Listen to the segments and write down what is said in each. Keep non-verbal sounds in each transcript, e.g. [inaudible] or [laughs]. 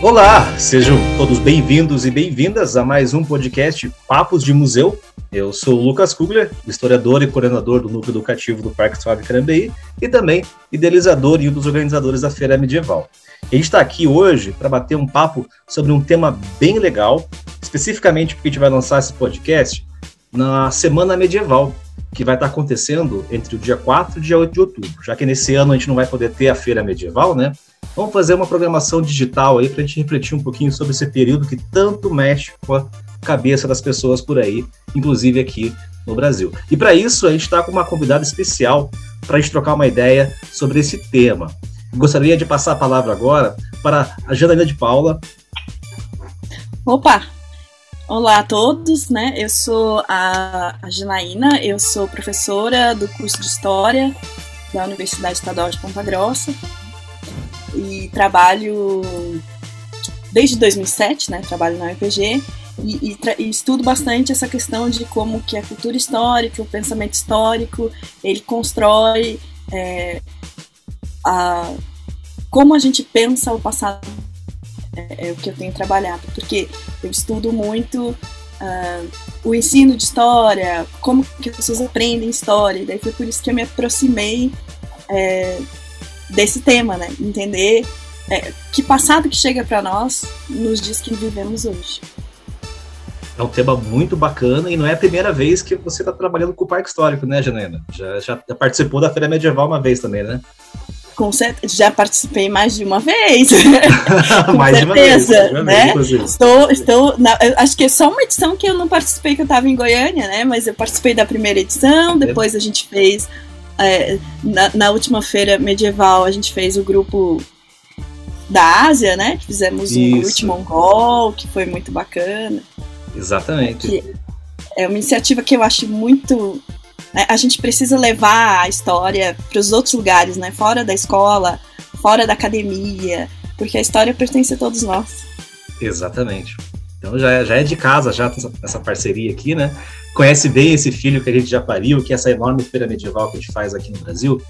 Olá, sejam todos bem-vindos e bem-vindas a mais um podcast Papos de Museu. Eu sou o Lucas Kugler, historiador e coordenador do Núcleo Educativo do Parque Suave Carambeí e também idealizador e um dos organizadores da Feira Medieval. A gente está aqui hoje para bater um papo sobre um tema bem legal, especificamente porque a gente vai lançar esse podcast na Semana Medieval, que vai estar acontecendo entre o dia 4 e o dia 8 de outubro. Já que nesse ano a gente não vai poder ter a Feira Medieval, né? Vamos fazer uma programação digital aí para a gente refletir um pouquinho sobre esse período que tanto mexe com a cabeça das pessoas por aí, inclusive aqui no Brasil. E para isso a gente está com uma convidada especial para a gente trocar uma ideia sobre esse tema. Gostaria de passar a palavra agora para a Janaína de Paula. Opa! Olá a todos, né? Eu sou a, a Janaína, eu sou professora do curso de História da Universidade Estadual de Ponta Grossa e trabalho desde 2007, né? Trabalho na UPG e, e, e, estudo bastante essa questão de como que a cultura histórica, o pensamento histórico, ele constrói é, a, como a gente pensa o passado. É, é, o que eu tenho trabalhado, porque eu estudo muito uh, o ensino de história, como que as pessoas aprendem história, e daí foi por isso que eu me aproximei é, desse tema, né? Entender é, que passado que chega para nós nos diz que vivemos hoje. É um tema muito bacana e não é a primeira vez que você está trabalhando com o Parque Histórico, né, Janaina? Já, já participou da Feira Medieval uma vez também, né? Com certeza, já participei mais de uma vez. [laughs] mais certeza, de uma vez, né? Vez, estou, estou na, acho que é só uma edição que eu não participei, que eu estava em Goiânia, né? Mas eu participei da primeira edição, depois a gente fez é, na, na, última feira medieval a gente fez o grupo da Ásia, né? Fizemos Isso. um Root Mongol, que foi muito bacana. Exatamente. é uma iniciativa que eu acho muito. Né, a gente precisa levar a história para os outros lugares, né? Fora da escola, fora da academia, porque a história pertence a todos nós. Exatamente. Então já, é, já é de casa, já essa parceria aqui, né? Conhece bem esse filho que a gente já pariu, que é essa enorme feira medieval que a gente faz aqui no Brasil.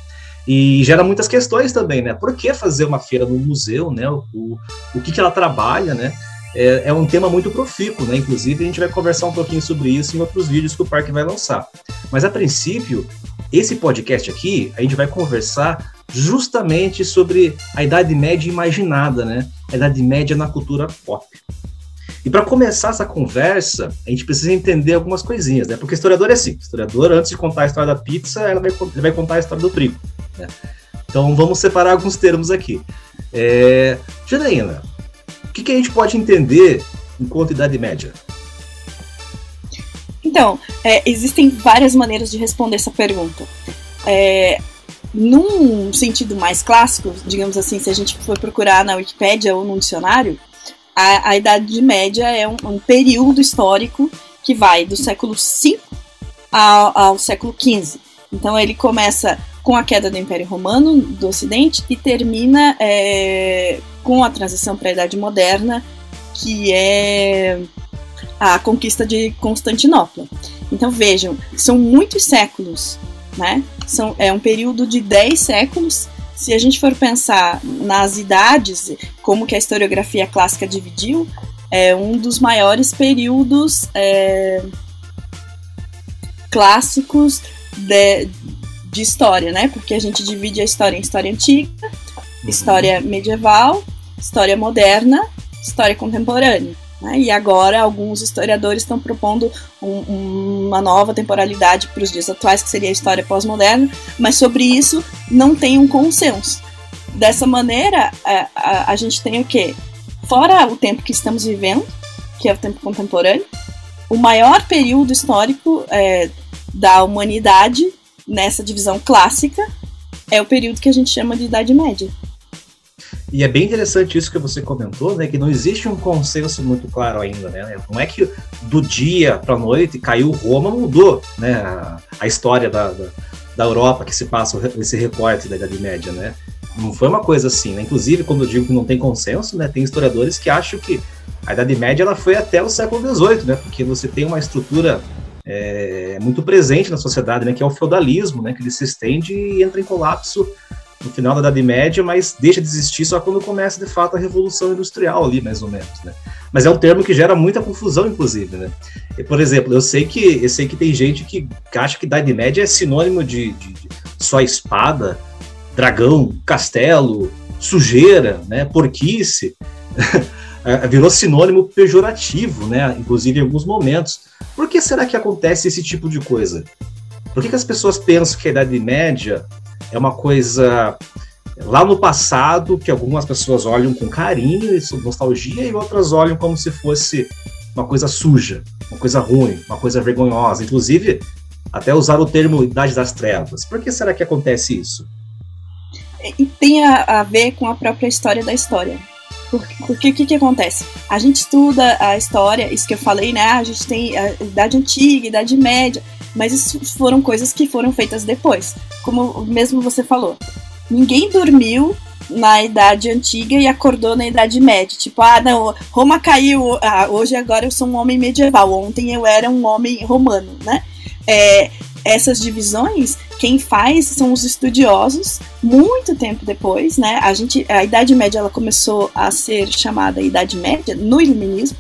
E gera muitas questões também, né? Por que fazer uma feira no museu, né? O, o que, que ela trabalha, né? É, é, um tema muito profícuo, né? Inclusive, a gente vai conversar um pouquinho sobre isso em outros vídeos que o parque vai lançar. Mas, a princípio, esse podcast aqui, a gente vai conversar justamente sobre a Idade Média imaginada, né? A Idade Média na cultura pop. E para começar essa conversa, a gente precisa entender algumas coisinhas, né? Porque historiador é assim: historiador, antes de contar a história da pizza, ela vai, ele vai contar a história do trigo. Né? Então vamos separar alguns termos aqui. É... Janaína, que, que a gente pode entender enquanto Idade Média? Então, é, existem várias maneiras de responder essa pergunta. É, num sentido mais clássico, digamos assim, se a gente for procurar na Wikipédia ou no dicionário, a, a Idade Média é um, um, período histórico que vai do século V ao, ao século XV. Então ele começa com a queda do Império Romano do Ocidente e termina é, com a transição para a Idade Moderna, que é a conquista de Constantinopla. Então vejam, são muitos séculos, né? São, é um período de 10 séculos se a gente for pensar nas idades, como que a historiografia clássica dividiu, é um dos maiores períodos é, clássicos de, de história, né? Porque a gente divide a história em história antiga, uhum. história medieval, história moderna, história contemporânea. Né? E agora alguns historiadores estão propondo um, uma nova temporalidade para os dias atuais, que seria a história pós-moderna, mas sobre isso não tem um consenso. Dessa maneira, a, a, a gente tem o quê? Fora o tempo que estamos vivendo, que é o tempo contemporâneo, o maior período histórico é, da humanidade nessa divisão clássica é o período que a gente chama de Idade Média. E é bem interessante isso que você comentou, né? Que não existe um consenso muito claro ainda, né? Não é que do dia para a noite caiu Roma, mudou, né? A, a história da, da, da, Europa que se passa esse recorte da Idade Média, né? Não foi uma coisa assim, né? Inclusive, quando eu digo que não tem consenso, né? Tem historiadores que acham que a Idade Média ela foi até o século XVIII, né? Porque você tem uma estrutura é, muito presente na sociedade, né, que é o feudalismo, né, que ele se estende e entra em colapso no final da Idade Média, mas deixa de existir só quando começa de fato a Revolução Industrial ali, mais ou menos, né? Mas é um termo que gera muita confusão, inclusive, né? E, por exemplo, eu sei que eu sei que tem gente que acha que Idade Média é sinônimo de, de, de só espada, dragão, castelo, sujeira, né? Porquice. [laughs] Virou sinônimo pejorativo, né? Inclusive em alguns momentos. Por que será que acontece esse tipo de coisa? Por que, que as pessoas pensam que a Idade Média é uma coisa lá no passado que algumas pessoas olham com carinho e nostalgia e outras olham como se fosse uma coisa suja, uma coisa ruim, uma coisa vergonhosa. Inclusive, até usar o termo Idade das Trevas. Por que será que acontece isso? E tem a, a ver com a própria história da história. Porque, o que, que acontece? A gente estuda a história, isso que eu falei, né? A gente tem a Idade Antiga, Idade Média, mas isso foram coisas que foram feitas depois. Como mesmo você falou, ninguém dormiu na Idade Antiga e acordou na Idade Média. Tipo, ah, não, Roma caiu, ah, hoje agora eu sou um homem medieval, ontem eu era um homem romano, né? É, essas divisões, quem faz são os estudiosos, muito tempo depois, né? A, gente, a Idade Média ela começou a ser chamada Idade Média no Iluminismo.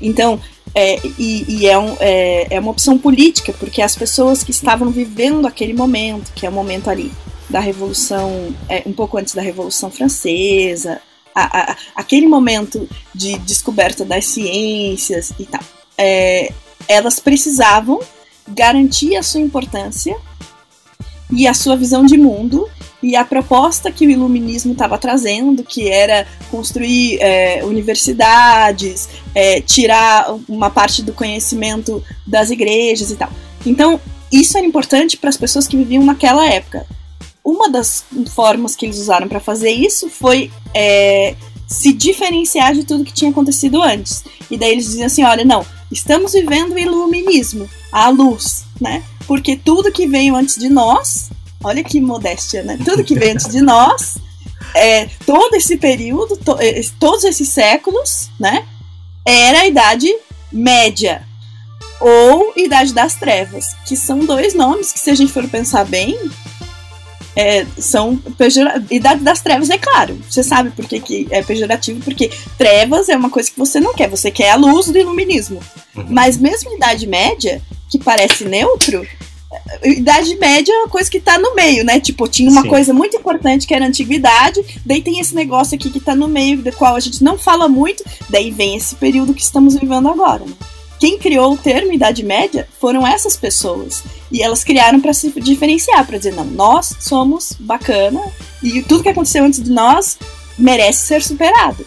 Então, é, e, e é, um, é, é, uma opção política, porque as pessoas que estavam vivendo aquele momento, que é o momento ali da Revolução, é, um pouco antes da Revolução Francesa, a, a, aquele momento de descoberta das ciências e tal, é, elas precisavam garantir a sua importância e a sua visão de mundo e a proposta que o iluminismo estava trazendo, que era construir é, universidades, é, tirar uma parte do conhecimento das igrejas e tal. Então, isso era importante para as pessoas que viviam naquela época. Uma das formas que eles usaram para fazer isso foi é, se diferenciar de tudo que tinha acontecido antes. E daí eles diziam assim: olha, não, estamos vivendo o iluminismo, a luz, né? Porque tudo que veio antes de nós Olha que modéstia, né? Tudo que veio antes de nós, é, todo esse período, to, é, todos esses séculos, né? Era a Idade Média ou Idade das Trevas, que são dois nomes que, se a gente for pensar bem, é, são pejorativos. Idade das Trevas, é claro. Você sabe por que, que é pejorativo? Porque trevas é uma coisa que você não quer, você quer a luz do iluminismo. Uhum. Mas mesmo Idade Média, que parece neutro, Idade Média é uma coisa que tá no meio, né? Tipo, tinha uma Sim. coisa muito importante que era a antiguidade, daí tem esse negócio aqui que tá no meio, do qual a gente não fala muito, daí vem esse período que estamos vivendo agora. Né? Quem criou o termo Idade Média foram essas pessoas. E elas criaram para se diferenciar, para dizer, não, nós somos bacana e tudo que aconteceu antes de nós merece ser superado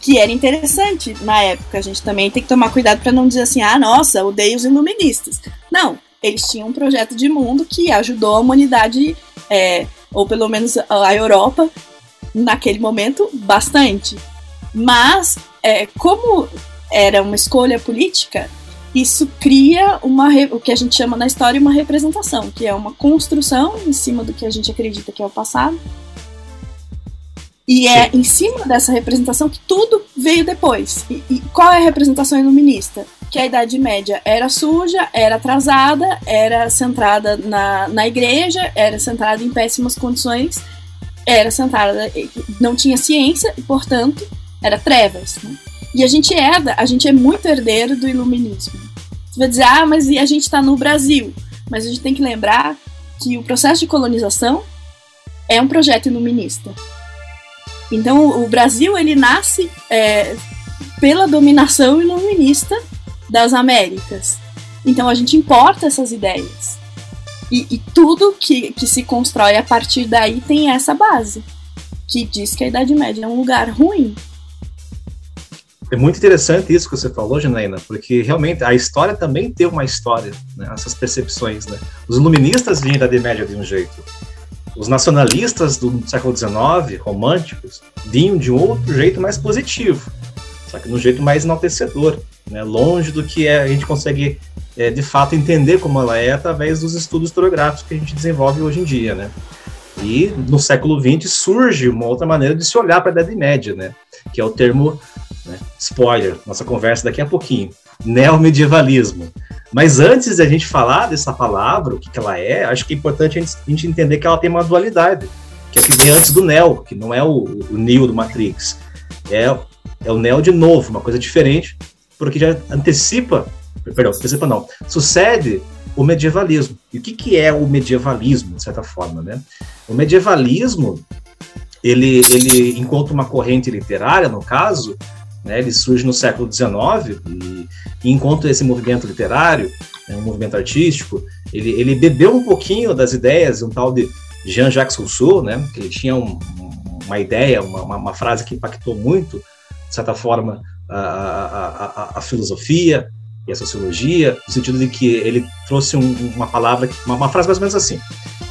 que era interessante na época. A gente também tem que tomar cuidado para não dizer assim, ah, nossa, odeio os iluministas. Não, eles tinham um projeto de mundo que ajudou a humanidade, é, ou pelo menos a Europa, naquele momento, bastante. Mas, é, como era uma escolha política, isso cria uma, o que a gente chama na história uma representação, que é uma construção em cima do que a gente acredita que é o passado. E é em cima dessa representação que tudo veio depois. E, e qual é a representação iluminista? que a Idade Média era suja, era atrasada, era centrada na, na igreja, era centrada em péssimas condições, era centrada, não tinha ciência e, portanto, era trevas. Né? E a gente herda, a gente é muito herdeiro do iluminismo. Você vai dizer, ah, mas e a gente está no Brasil? Mas a gente tem que lembrar que o processo de colonização é um projeto iluminista. Então, o Brasil ele nasce é, pela dominação iluminista das Américas. Então a gente importa essas ideias. E, e, tudo que, que se constrói a partir daí tem essa base, que diz que a Idade Média é um lugar ruim. É muito interessante isso que você falou, Janaína, porque realmente a história também tem uma história, né, essas percepções. Né? Os iluministas vinham da Idade Média de um jeito, os nacionalistas do século XIX, românticos, vinham de um outro jeito mais positivo, só que de um jeito mais enaltecedor né, longe do que é, a gente consegue é, de fato entender como ela é através dos estudos historiográficos que a gente desenvolve hoje em dia, né? E no século XX surge uma outra maneira de se olhar para a Idade Média, né? Que é o termo, né, spoiler, nossa conversa daqui a pouquinho, neomedievalismo. Mas antes de a gente falar dessa palavra, o que, que ela é, acho que é importante a gente, entender que ela tem uma dualidade, que é que vem antes do Neo, que não é o, o Neo do Matrix. É, é o Neo de novo, uma coisa diferente, porque já antecipa, perdão, antecipa não, sucede o medievalismo. E o que, que é o medievalismo, de certa forma, né? O medievalismo, ele, ele encontra uma corrente literária, no caso, né, ele surge no século XIX e, enquanto esse movimento literário, né, um movimento artístico, ele, ele bebeu um pouquinho das ideias de um tal de Jean-Jacques Rousseau, né, que ele tinha um, uma ideia, uma, uma, frase que impactou muito, de certa forma, a, a, a, a filosofia e a sociologia, no sentido de que ele trouxe um, uma palavra, uma, uma frase mais ou menos assim,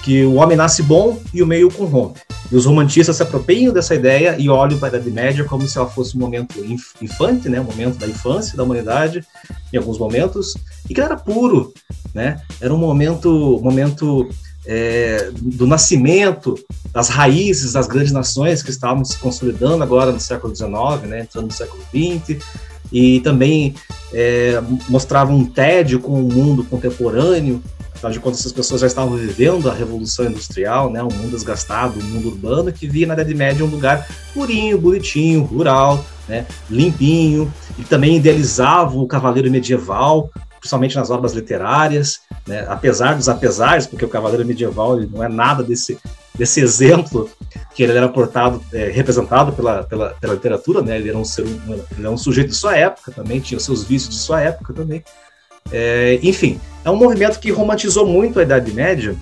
que o homem nasce bom e o meio corrompe. E os romantistas se apropriam dessa ideia e olham para a Idade Média como se ela fosse um momento infante, né, um momento da infância da humanidade, em alguns momentos, e que era puro, né? Era um momento, momento é, do nascimento das raízes das grandes nações que estavam se consolidando agora no século XIX, né, entrando no século XX, e também é, mostrava um tédio com o mundo contemporâneo, Afinal de contas, essas pessoas já estavam vivendo a Revolução Industrial, né, um mundo desgastado, um mundo urbano, que via na Idade Média um lugar purinho, bonitinho, rural, né, limpinho, e também idealizavam o cavaleiro medieval, principalmente nas obras literárias, né, apesar dos apesares, porque o cavaleiro medieval não é nada desse, desse exemplo que ele era portado, é, representado pela, pela, pela literatura, né, ele era, um ser, um, ele era um sujeito de sua época também, tinha seus vícios de sua época também, é, enfim, é um movimento que romantizou muito a Idade Média,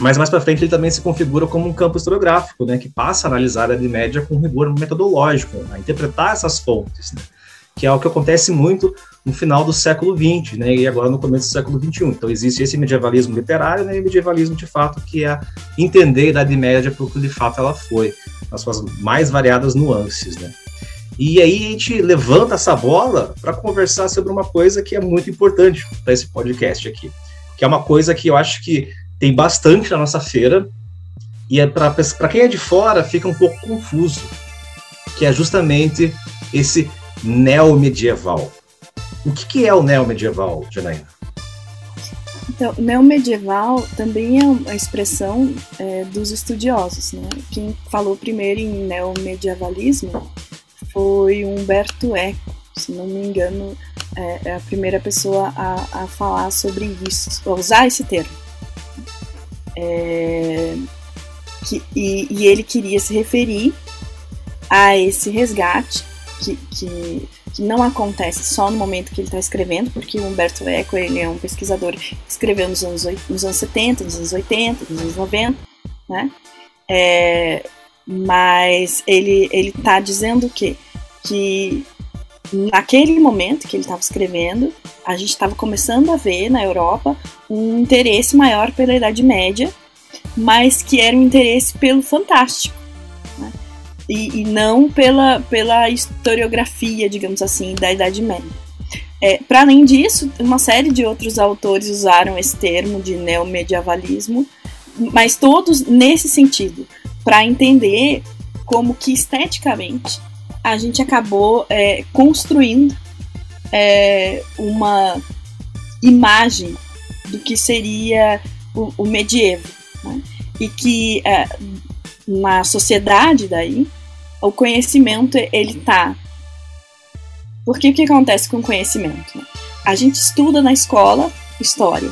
mas mais para frente ele também se configura como um campo historiográfico, né, que passa a analisar a Idade Média com rigor metodológico, a interpretar essas fontes, né, que é o que acontece muito no final do século XX, né, e agora no começo do século XXI. Então existe esse medievalismo literário né, e medievalismo de fato, que é entender a Idade Média o que de fato ela foi, nas suas mais variadas nuances. Né. E aí a gente levanta essa bola para conversar sobre uma coisa que é muito importante para esse podcast aqui, que é uma coisa que eu acho que tem bastante na nossa feira e é para quem é de fora fica um pouco confuso, que é justamente esse neomedieval. O que, que é o neomedieval, Janaína? Então, neomedieval também é uma expressão é, dos estudiosos. Né? Quem falou primeiro em neomedievalismo foi Humberto Eco, se não me engano, é, é a primeira pessoa a, a falar sobre isso, a usar esse termo. É, que, e, e, ele queria se referir a esse resgate que, que, que não acontece só no momento que ele está escrevendo, porque o Humberto Eco ele é um pesquisador que escreveu nos anos, nos anos 70, nos anos 80, nos anos 90, né? É, mas ele ele está dizendo o quê? Que naquele momento que ele estava escrevendo, a gente estava começando a ver na Europa um interesse maior pela Idade Média, mas que era um interesse pelo fantástico. E, e, não pela, pela historiografia, digamos assim, da Idade Média. É, Para além disso, uma série de outros autores usaram esse termo de neomedievalismo, mas todos nesse sentido, para entender como que esteticamente a gente acabou é, construindo é, uma imagem do que seria o, o medievo. Né? E que é, na sociedade daí, o conhecimento ele tá. Porque o que acontece com o conhecimento? A gente estuda na escola história.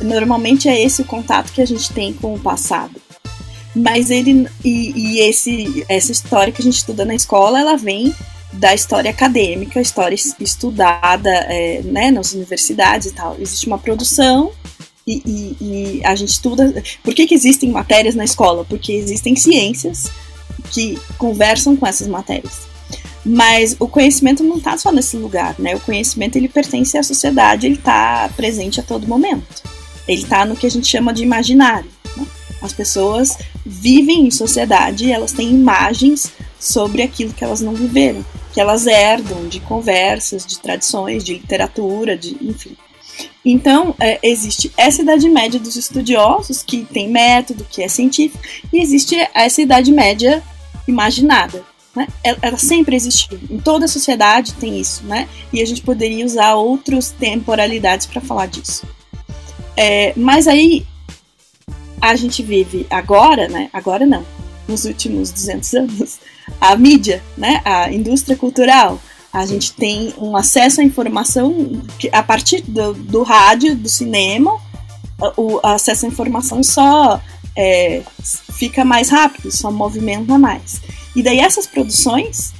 Normalmente é esse o contato que a gente tem com o passado. Mas ele e, e esse essa história que a gente estuda na escola, ela vem da história acadêmica, história estudada é, né, nas universidades e tal. Existe uma produção e, e, e, a gente estuda. Por que, que existem matérias na escola? Porque existem ciências que conversam com essas matérias. Mas o conhecimento não está só nesse lugar, né? O conhecimento ele pertence à sociedade, ele está presente a todo momento. Ele está no que a gente chama de imaginário. Né? As pessoas vivem em sociedade elas têm imagens sobre aquilo que elas não viveram, que elas herdam de conversas, de tradições, de literatura, de enfim. Então, é, existe essa idade média dos estudiosos, que tem método, que é científico, e existe essa idade média imaginada, Né? Ela, ela, sempre existiu. Em toda a sociedade tem isso, né? E a gente poderia usar outras temporalidades para falar disso. É, mas aí a gente vive agora, né? Agora não, nos últimos 200 anos, a mídia, né? A indústria cultural. A gente tem um acesso à informação a partir do, do rádio, do cinema, o acesso à informação só é, fica mais rápido, só movimenta mais. E daí essas produções,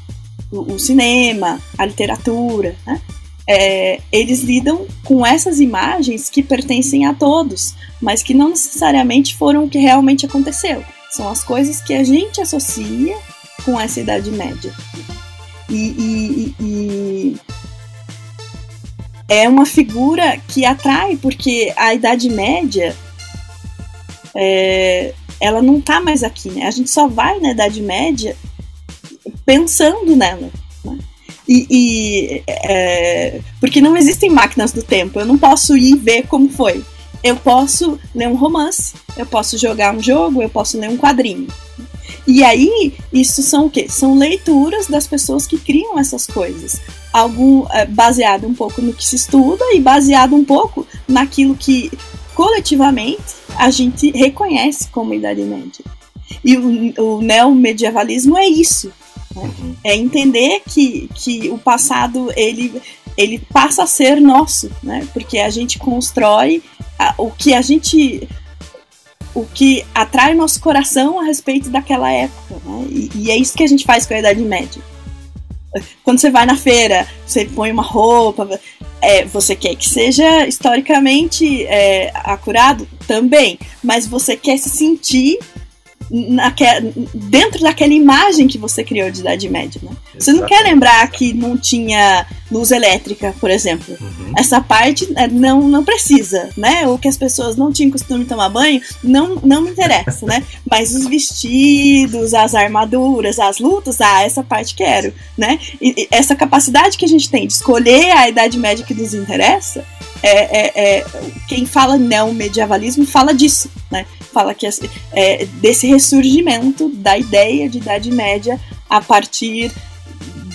o, o cinema, a literatura, né, é, eles lidam com essas imagens que pertencem a todos, mas que não necessariamente foram o que realmente aconteceu. São as coisas que a gente associa com essa Idade Média. E, e, e, é uma figura que atrai, porque a Idade Média é, ela não está mais aqui, né? A gente só vai na Idade Média pensando nela. Né? E, e é, porque não existem máquinas do tempo, eu não posso ir ver como foi. Eu posso ler um romance, eu posso jogar um jogo, eu posso ler um quadrinho. E aí, isso são o quê? São leituras das pessoas que criam essas coisas. Algum é, baseado um pouco no que se estuda e baseado um pouco naquilo que coletivamente a gente reconhece como Idade Média. E o, o neomedievalismo é isso. Né? É entender que, que o passado ele, ele passa a ser nosso, né? porque a gente constrói a, o que a gente o que atrai nosso coração a respeito daquela época. Né? E, e, é isso que a gente faz com a Idade Média. Quando você vai na feira, você põe uma roupa, é, você quer que seja historicamente é, acurado? Também. Mas você quer se sentir dentro daquela imagem que você criou de Idade Média. Né? Você não quer lembrar que não tinha luz elétrica, por exemplo. Uhum. Essa parte é, não, não precisa, né? Ou que as pessoas não tinham costume de tomar banho, não, não me interessa, né? [laughs] Mas os vestidos, as armaduras, as lutas, ah, essa parte quero, né? E, e essa capacidade que a gente tem de escolher a Idade Média que nos interessa, é, é, é quem fala neomedievalismo fala disso, né? Fala que é, desse ressurgimento da ideia de Idade Média a partir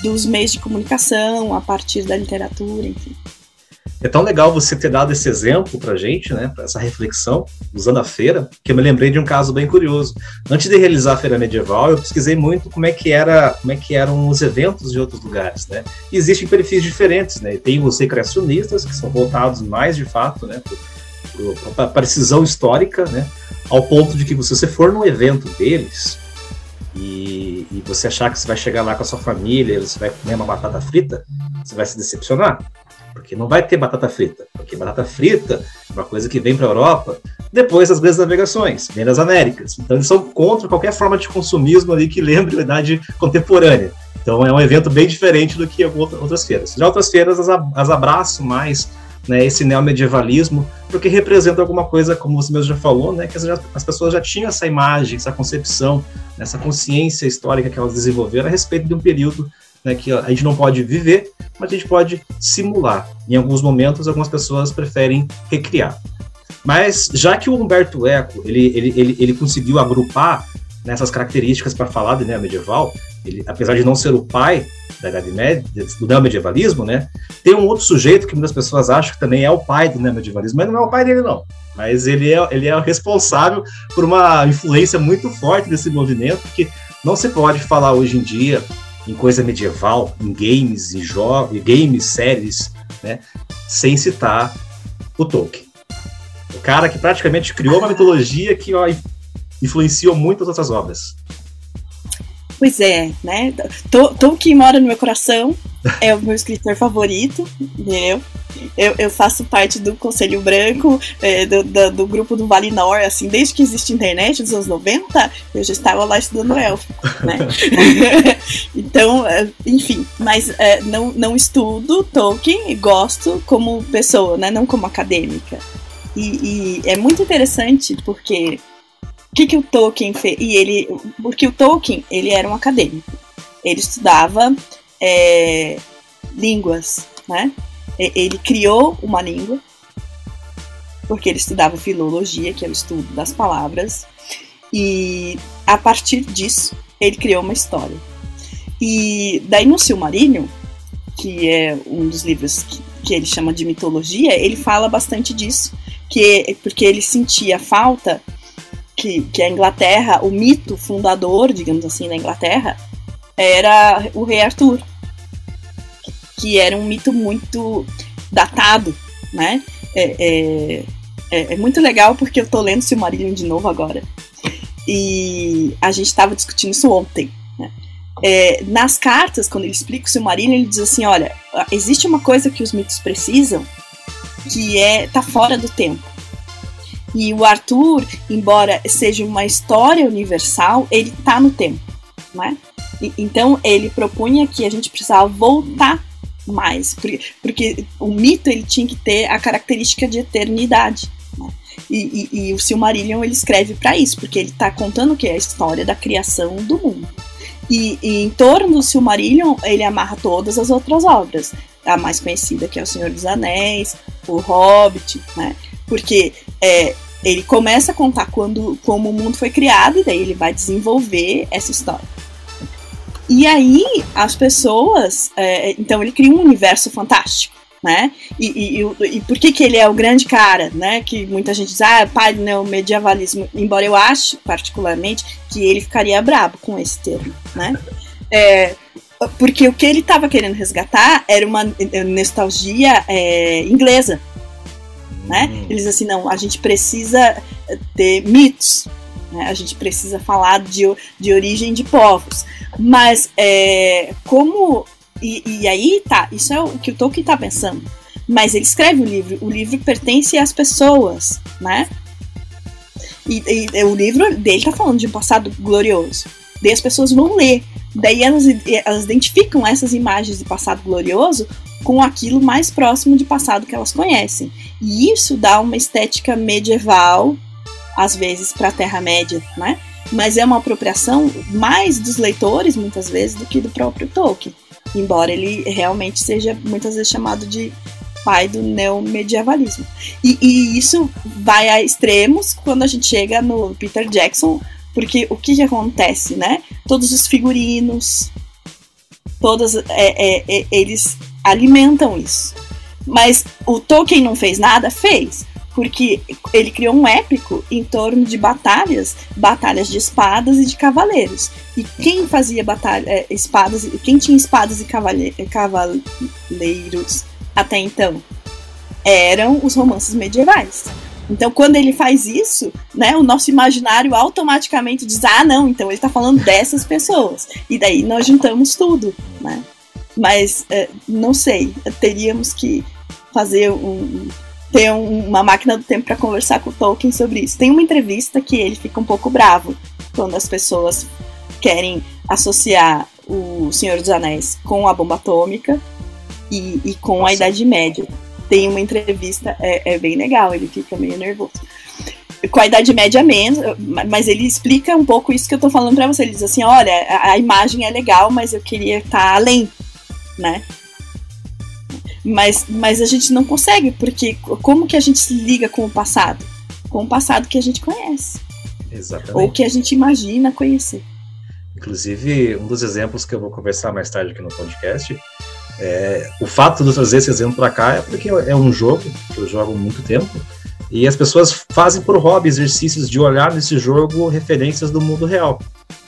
dos meios de comunicação, a partir da literatura, enfim. É tão legal você ter dado esse exemplo para gente, né, para essa reflexão, usando a feira, que eu me lembrei de um caso bem curioso. Antes de realizar a feira medieval, eu pesquisei muito como é que era, como é que eram os eventos de outros lugares, né? E existem perfis diferentes, né? Tem os recreacionistas que são voltados mais de fato, né, para precisão histórica, né? Ao ponto de que se você for num evento deles, e, e, você achar que você vai chegar lá com a sua família, você vai comer uma batata frita, você vai se decepcionar. Porque não vai ter batata frita. Porque batata frita é uma coisa que vem para a Europa depois das grandes navegações, vem das Américas. Então eles são contra qualquer forma de consumismo ali que lembre a idade contemporânea. Então é um evento bem diferente do que outras feiras. Já outras feiras as, abraçam mais né, esse neomedievalismo, porque representa alguma coisa, como você mesmo já falou, né, que as, as pessoas já tinham essa imagem, essa concepção, essa consciência histórica que elas desenvolveram a respeito de um período né, que a gente não pode viver, mas a gente pode simular. Em alguns momentos, algumas pessoas preferem recriar. Mas já que o Humberto Eco ele, ele, ele, ele conseguiu agrupar nessas características para falar de medieval, ele, apesar de não ser o pai da Idade Média, do neomedievalismo, né, tem um outro sujeito que muitas pessoas acham que também é o pai do neomedievalismo, mas não é o pai dele, não. Mas ele é, ele é responsável por uma influência muito forte desse movimento, que não se pode falar hoje em dia em coisa medieval, em games, em jogos, games, séries, né, sem citar o Tolkien. O cara que praticamente criou uma mitologia que ó, influenciou muitas outras obras. Pois é, né? Tolkien mora no meu coração, é o meu escritor favorito, entendeu? Eu, eu faço parte do Conselho Branco, é, do, do, do, grupo do Valinor, assim, desde que existe internet, nos anos 90, eu já estava lá estudando elfo, né? [laughs] então, é, enfim, mas é, não, não estudo Tolkien e gosto como pessoa, né? Não como acadêmica. E, e é muito interessante porque que, que o Tolkien fez? E ele, porque o Tolkien ele era um acadêmico, ele estudava é, línguas, né? Ele criou uma língua, porque ele estudava filologia, que é o estudo das palavras, e a partir disso ele criou uma história. E daí no Silmarillion, que é um dos livros que, que ele chama de mitologia, ele fala bastante disso, que porque ele sentia falta que, que a Inglaterra, o mito fundador, digamos assim, da Inglaterra, era o rei Arthur, que era um mito muito datado, né? É, é, é, é muito legal porque eu tô lendo Silmarillion de novo agora. E a gente estava discutindo isso ontem. Né? É, nas cartas, quando ele explica o Silmarillion, ele diz assim: olha, existe uma coisa que os mitos precisam que é tá fora do tempo. E o Arthur, embora seja uma história universal, ele tá no tempo, né? E, então ele propunha que a gente precisava voltar mais, porque, porque o mito ele tinha que ter a característica de eternidade. Né? E, e, e, o Silmarillion ele escreve para isso, porque ele está contando que é a história da criação do mundo. E, e, em torno do Silmarillion ele amarra todas as outras obras. A mais conhecida que é o Senhor dos Anéis, o Hobbit, né? Porque é, ele começa a contar quando, como o mundo foi criado e daí ele vai desenvolver essa história. E aí as pessoas, é, então ele cria um universo fantástico né? E, e, e, por que, que ele é o grande cara, né? Que muita gente diz, ah, é pai do neomedievalismo, embora eu ache, particularmente, que ele ficaria brabo com esse termo, né? É, porque o que ele estava querendo resgatar era uma nostalgia é, inglesa, né? Hum. Eles assim, não, a gente precisa ter mitos, né? a gente precisa falar de, de origem de povos. Mas é, como e, e aí tá, isso é o que o Tolkien tá pensando. Mas ele escreve o livro, o livro pertence às pessoas, né? E, e, o livro dele tá falando de um passado glorioso. Daí as pessoas vão ler. Daí elas, elas identificam essas imagens de passado glorioso com aquilo mais próximo de passado que elas conhecem. E isso dá uma estética medieval, às vezes, para a Terra-média, né? Mas é uma apropriação mais dos leitores, muitas vezes, do que do próprio Tolkien embora ele realmente seja muitas vezes chamado de pai do neomedievalismo. E, e isso vai a extremos quando a gente chega no Peter Jackson, porque o que, que acontece, né? Todos os figurinos, todas é, é, é, eles alimentam isso. Mas o Tolkien não fez nada? Fez porque ele criou um épico em torno de batalhas, batalhas de espadas e de cavaleiros. E quem fazia batalha, é, espadas, quem tinha espadas e cavale, cavaleiros até então eram os romances medievais. Então, quando ele faz isso, né, o nosso imaginário automaticamente diz: ah, não, então ele está falando dessas pessoas. E daí nós juntamos tudo, né? Mas, é, não sei, teríamos que fazer um, ter um, uma máquina do tempo para conversar com o Tolkien sobre isso. Tem uma entrevista que ele fica um pouco bravo quando as pessoas querem associar o Senhor dos Anéis com a bomba atômica e, e com Nossa. a Idade Média. Tem uma entrevista, é, é bem legal, ele fica meio nervoso com a Idade Média menos, mas ele explica um pouco isso que eu tô falando para você. Ele diz assim: olha, a, a, imagem é legal, mas eu queria estar tá além, né? Mas, mas a gente não consegue, porque como que a gente se liga com o passado? Com o passado que a gente conhece. Exatamente. Ou que a gente imagina conhecer. Inclusive, um dos exemplos que eu vou conversar mais tarde aqui no podcast é, o fato de eu trazer esse exemplo para cá é porque é um jogo que eu jogo há muito tempo e as pessoas fazem por hobby exercícios de olhar nesse jogo referências do mundo real,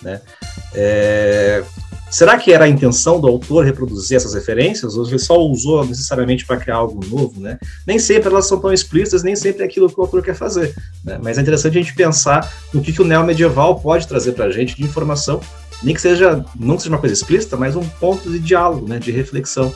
né? É, Será que era a intenção do autor reproduzir essas referências, ou ele só usou necessariamente para criar algo novo, né? Nem sempre elas são tão explícitas, nem sempre é aquilo que o autor quer fazer, né? Mas é interessante a gente pensar no que, que o neo-medieval pode trazer para a gente de informação, nem que seja, não que seja uma coisa explícita, mas um ponto de diálogo, né? De reflexão.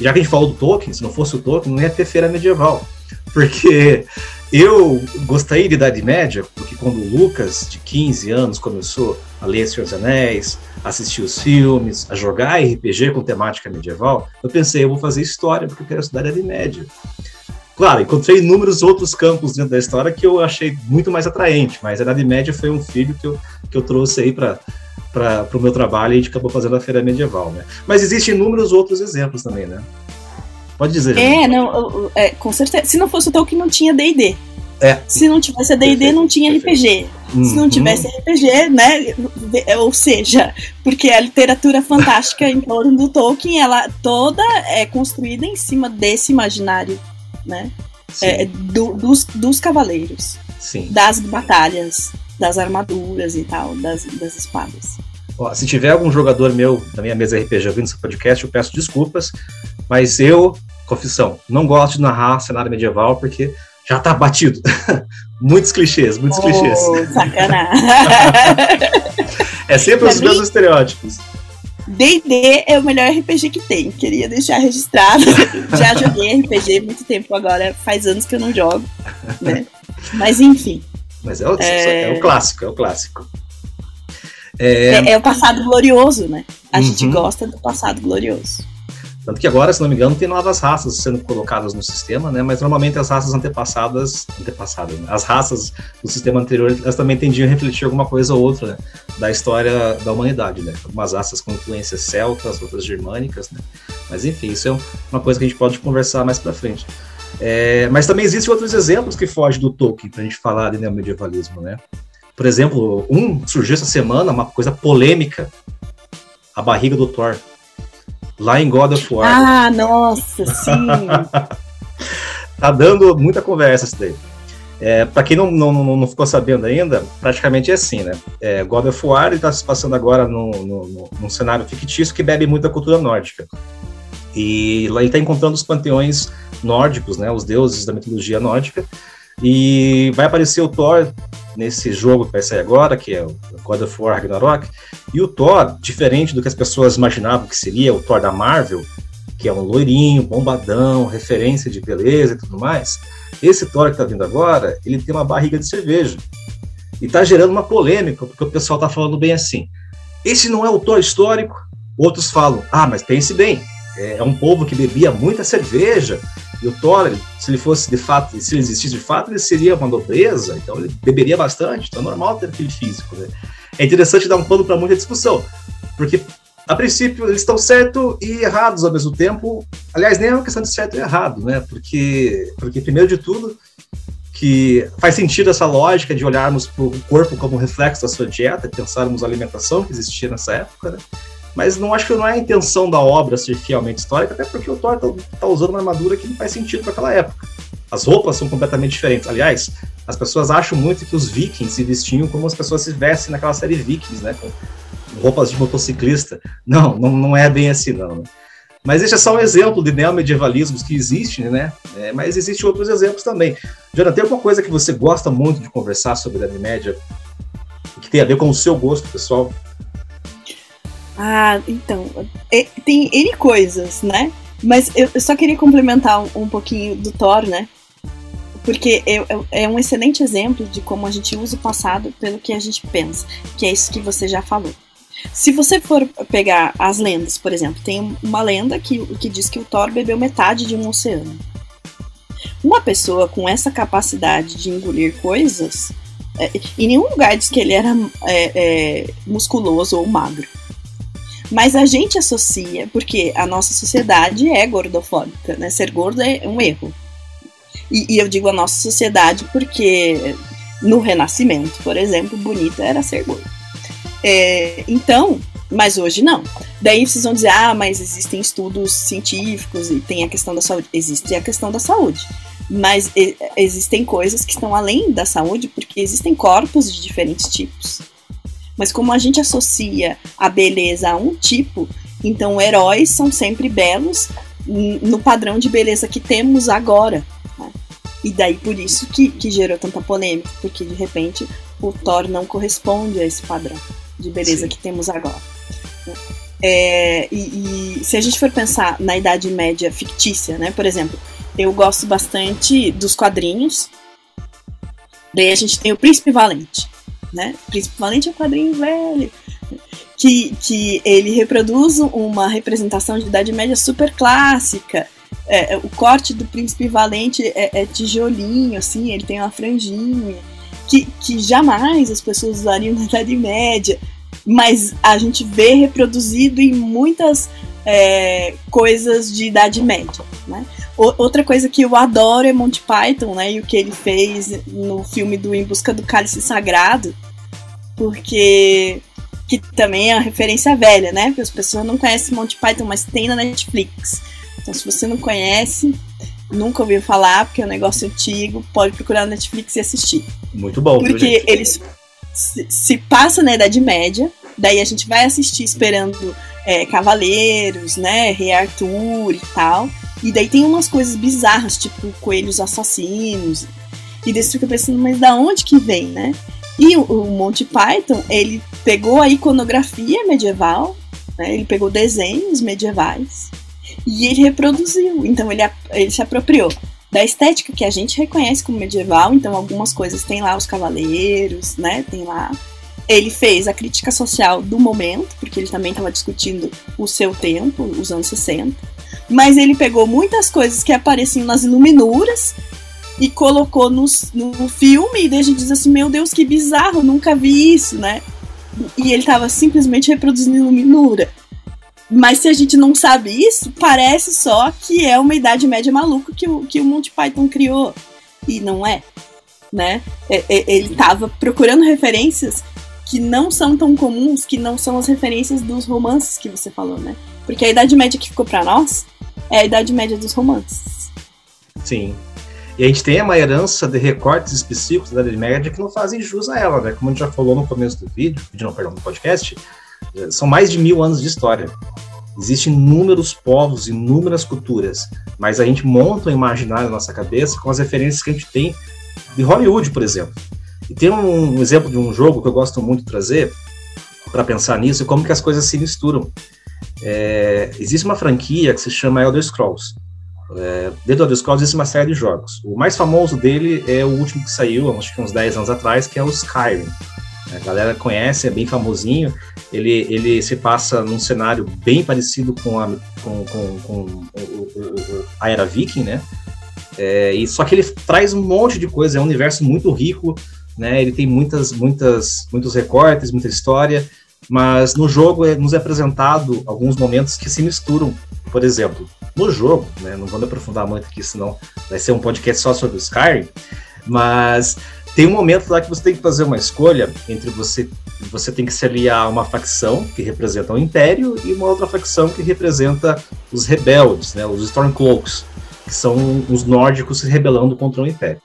Já que a gente falou do Tolkien, se não fosse o Tolkien, não ia ter feira medieval, [laughs] porque eu gostei de Idade Média, porque quando o Lucas, de 15 anos, começou a ler Senhor dos Anéis, assistir os filmes, a jogar RPG com temática medieval, eu pensei, eu vou fazer história, porque eu quero estudar Idade Média. Claro, encontrei inúmeros outros campos dentro da história que eu achei muito mais atraente, mas a Idade Média foi um filho que eu, que eu trouxe aí para para o meu trabalho e a gente acabou fazendo a feira medieval, né? Mas existem inúmeros outros exemplos também, né? Pode dizer. É, não, é, com certeza. Se não fosse o Tolkien, não tinha D&D. É. Se não tivesse D&D, não tinha RPG. Uhum. Se não uhum. tivesse RPG, né? Ou seja, porque a literatura fantástica em torno do Tolkien, ela toda é construída em cima desse imaginário, né? É, do, dos, dos cavaleiros. Sim. Das batalhas, das armaduras e tal, das, das espadas. Ó, se tiver algum jogador meu da minha mesa RPG ouvindo esse podcast, eu peço desculpas, mas eu, confissão, não gosto de narrar cenário medieval porque já tá batido. [laughs] muitos clichês, muitos oh, clichês. Sacanagem. [laughs] é sempre os mesmos estereótipos. D&D é o melhor RPG que tem, queria deixar registrado. [laughs] Já joguei RPG muito tempo agora, faz anos que eu não jogo, né? Mas enfim. Mas é o, é... é o clássico, é o clássico. É... é, é o passado glorioso, né? A uhum. gente gosta do passado glorioso. Tanto que agora, se não me engano, tem novas raças sendo colocadas no sistema, né? Mas normalmente as raças antepassadas, antepassadas, né? as raças do sistema anterior, elas também tendiam a refletir alguma coisa ou outra né? da história da humanidade, né? Algumas raças com influências celtas, outras germânicas, né? Mas enfim, isso é uma coisa que a gente pode conversar mais para frente. É, mas também existem outros exemplos que fogem do Tolkien para a gente falar de neomedievalismo, né? Por exemplo, um surgiu essa semana, uma coisa polêmica, a barriga do Thor lá em God of War. Ah, nossa, sim! [laughs] tá dando muita conversa isso daí. É, para quem não, não, não ficou sabendo ainda, praticamente é assim, né? É, God of War está se passando agora num cenário fictício que bebe muito da cultura nórdica. E lá ele está encontrando os panteões nórdicos, né? Os deuses da mitologia nórdica. E vai aparecer o Thor nesse jogo que vai sair agora, que é o God of War Ragnarok. E o Thor, diferente do que as pessoas imaginavam que seria o Thor da Marvel, que é um loirinho, bombadão, referência de beleza e tudo mais, esse Thor que está vindo agora, ele tem uma barriga de cerveja. E está gerando uma polêmica, porque o pessoal está falando bem assim. Esse não é o Thor histórico? Outros falam, ah, mas pense bem, é um povo que bebia muita cerveja, e o Thor, se ele fosse de fato, se ele existisse de fato, ele seria uma nobreza, então ele beberia bastante, então é normal ter aquele físico. Né? É interessante dar um pano para muita discussão, porque a princípio eles estão certo e errados ao mesmo tempo. Aliás, nem é uma questão de certo e errado, né? Porque, porque primeiro de tudo, que faz sentido essa lógica de olharmos para o corpo como reflexo da sua dieta, pensarmos a alimentação que existia nessa época, né? Mas não acho que não é a intenção da obra ser fielmente histórica, até porque o Thor está tá usando uma armadura que não faz sentido para aquela época. As roupas são completamente diferentes. Aliás, as pessoas acham muito que os vikings se vestiam como as pessoas se vestem naquela série Vikings, né? Com roupas de motociclista. Não, não, não é bem assim, não. Né? Mas esse é só um exemplo de neomedievalismos que existem, né? É, mas existem outros exemplos também. Jonathan, tem alguma coisa que você gosta muito de conversar sobre a Idade Média que tem a ver com o seu gosto pessoal? Ah, então, é, tem N coisas, né? Mas eu, só queria complementar um, pouquinho do Thor, né? Porque é, é, um excelente exemplo de como a gente usa o passado pelo que a gente pensa, que é isso que você já falou. Se você for pegar as lendas, por exemplo, tem uma lenda que, que diz que o Thor bebeu metade de um oceano. Uma pessoa com essa capacidade de engolir coisas, é, em nenhum lugar diz que ele era é, é, musculoso ou magro. Mas a gente associa, porque a nossa sociedade é gordofóbica, né? Ser gordo é um erro. E, e eu digo a nossa sociedade porque no Renascimento, por exemplo, bonita era ser gordo. É, então, mas hoje não. Daí vocês vão dizer, ah, mas existem estudos científicos e tem a questão da saúde. Existe a questão da saúde. Mas e, existem coisas que estão além da saúde porque existem corpos de diferentes tipos. Mas como a gente associa a beleza a um tipo, então heróis são sempre belos no padrão de beleza que temos agora. Né? E daí por isso que, que gerou tanta polêmica, porque de repente o Thor não corresponde a esse padrão de beleza Sim. que temos agora. Né? É, e, e, se a gente for pensar na Idade Média fictícia, né? Por exemplo, eu gosto bastante dos quadrinhos. Daí a gente tem o Príncipe Valente né? Principalmente o quadrinho velho. Que, que ele reproduz uma representação de Idade Média super clássica. É, é, o corte do príncipe valente é, é, tijolinho, assim, ele tem uma franjinha. Que, que jamais as pessoas usariam na Idade Média. Mas a gente vê reproduzido em muitas é, coisas de Idade Média, né? outra coisa que eu adoro é Monty Python, né? E o que ele fez no filme do Em Busca do Cálice Sagrado, porque que também é uma referência velha, né? Porque as pessoas não conhecem Monty Python, mas tem na Netflix. Então, se você não conhece, nunca ouviu falar, porque é um negócio antigo, pode procurar na Netflix e assistir. Muito bom. Porque eles se, passa na Idade Média, daí a gente vai assistir esperando é, Cavaleiros, né? Rei Arthur e tal. E daí tem umas coisas bizarras, tipo coelhos assassinos. E daí você fica pensando, mas da onde que vem, né? E o, o Monty Python, ele pegou a iconografia medieval, né? Ele pegou desenhos medievais e ele reproduziu. Então ele, ele se apropriou da estética que a gente reconhece como medieval. Então algumas coisas tem lá os cavaleiros, né? Tem lá ele fez a crítica social do momento, porque ele também estava discutindo o seu tempo, os anos 60. Mas ele pegou muitas coisas que apareciam nas iluminuras e colocou no, no filme, e gente diz assim: Meu Deus, que bizarro, nunca vi isso, né? E ele estava simplesmente reproduzindo iluminura. Mas se a gente não sabe isso, parece só que é uma idade média maluca que o, que o Monty Python criou. E não é. Né? É, é, ele estava procurando referências que não são tão comuns, que não são as referências dos romances que você falou, né? Porque a Idade Média que ficou para nós é a Idade Média dos romances. Sim. E a gente tem uma herança de recortes específicos da Idade Média que não fazem jus a ela, né? Como a gente já falou no começo do vídeo, não, perdão, do podcast, são mais de mil anos de história. Existem inúmeros povos, inúmeras culturas, mas a gente monta o um imaginário na nossa cabeça com as referências que a gente tem de Hollywood, por exemplo. E tem um, um exemplo de um jogo que eu gosto muito de trazer para pensar nisso e como que as coisas se misturam. É, existe uma franquia que se chama Elder Scrolls. É, dentro do Elder Scrolls existe uma série de jogos. O mais famoso dele é o último que saiu, acho que uns 10 anos atrás, que é o Skyrim. A galera conhece, é bem famosinho. Ele, ele se passa num cenário bem parecido com a, com, com, com a Era Viking, né? É, e só que ele traz um monte de coisa, é um universo muito rico, né? Ele tem muitas, muitas, muitos recortes, muita história, mas no jogo é, nos é apresentado alguns momentos que se misturam. Por exemplo, no jogo, né? Não vou me aprofundar muito aqui, senão vai ser um podcast só sobre o Skyrim, mas tem um momento lá que você tem que fazer uma escolha entre você você tem que se aliar a uma facção que representa o Império e uma outra facção que representa os rebeldes, né, os Stormcloaks, que são os nórdicos se rebelando contra o Império.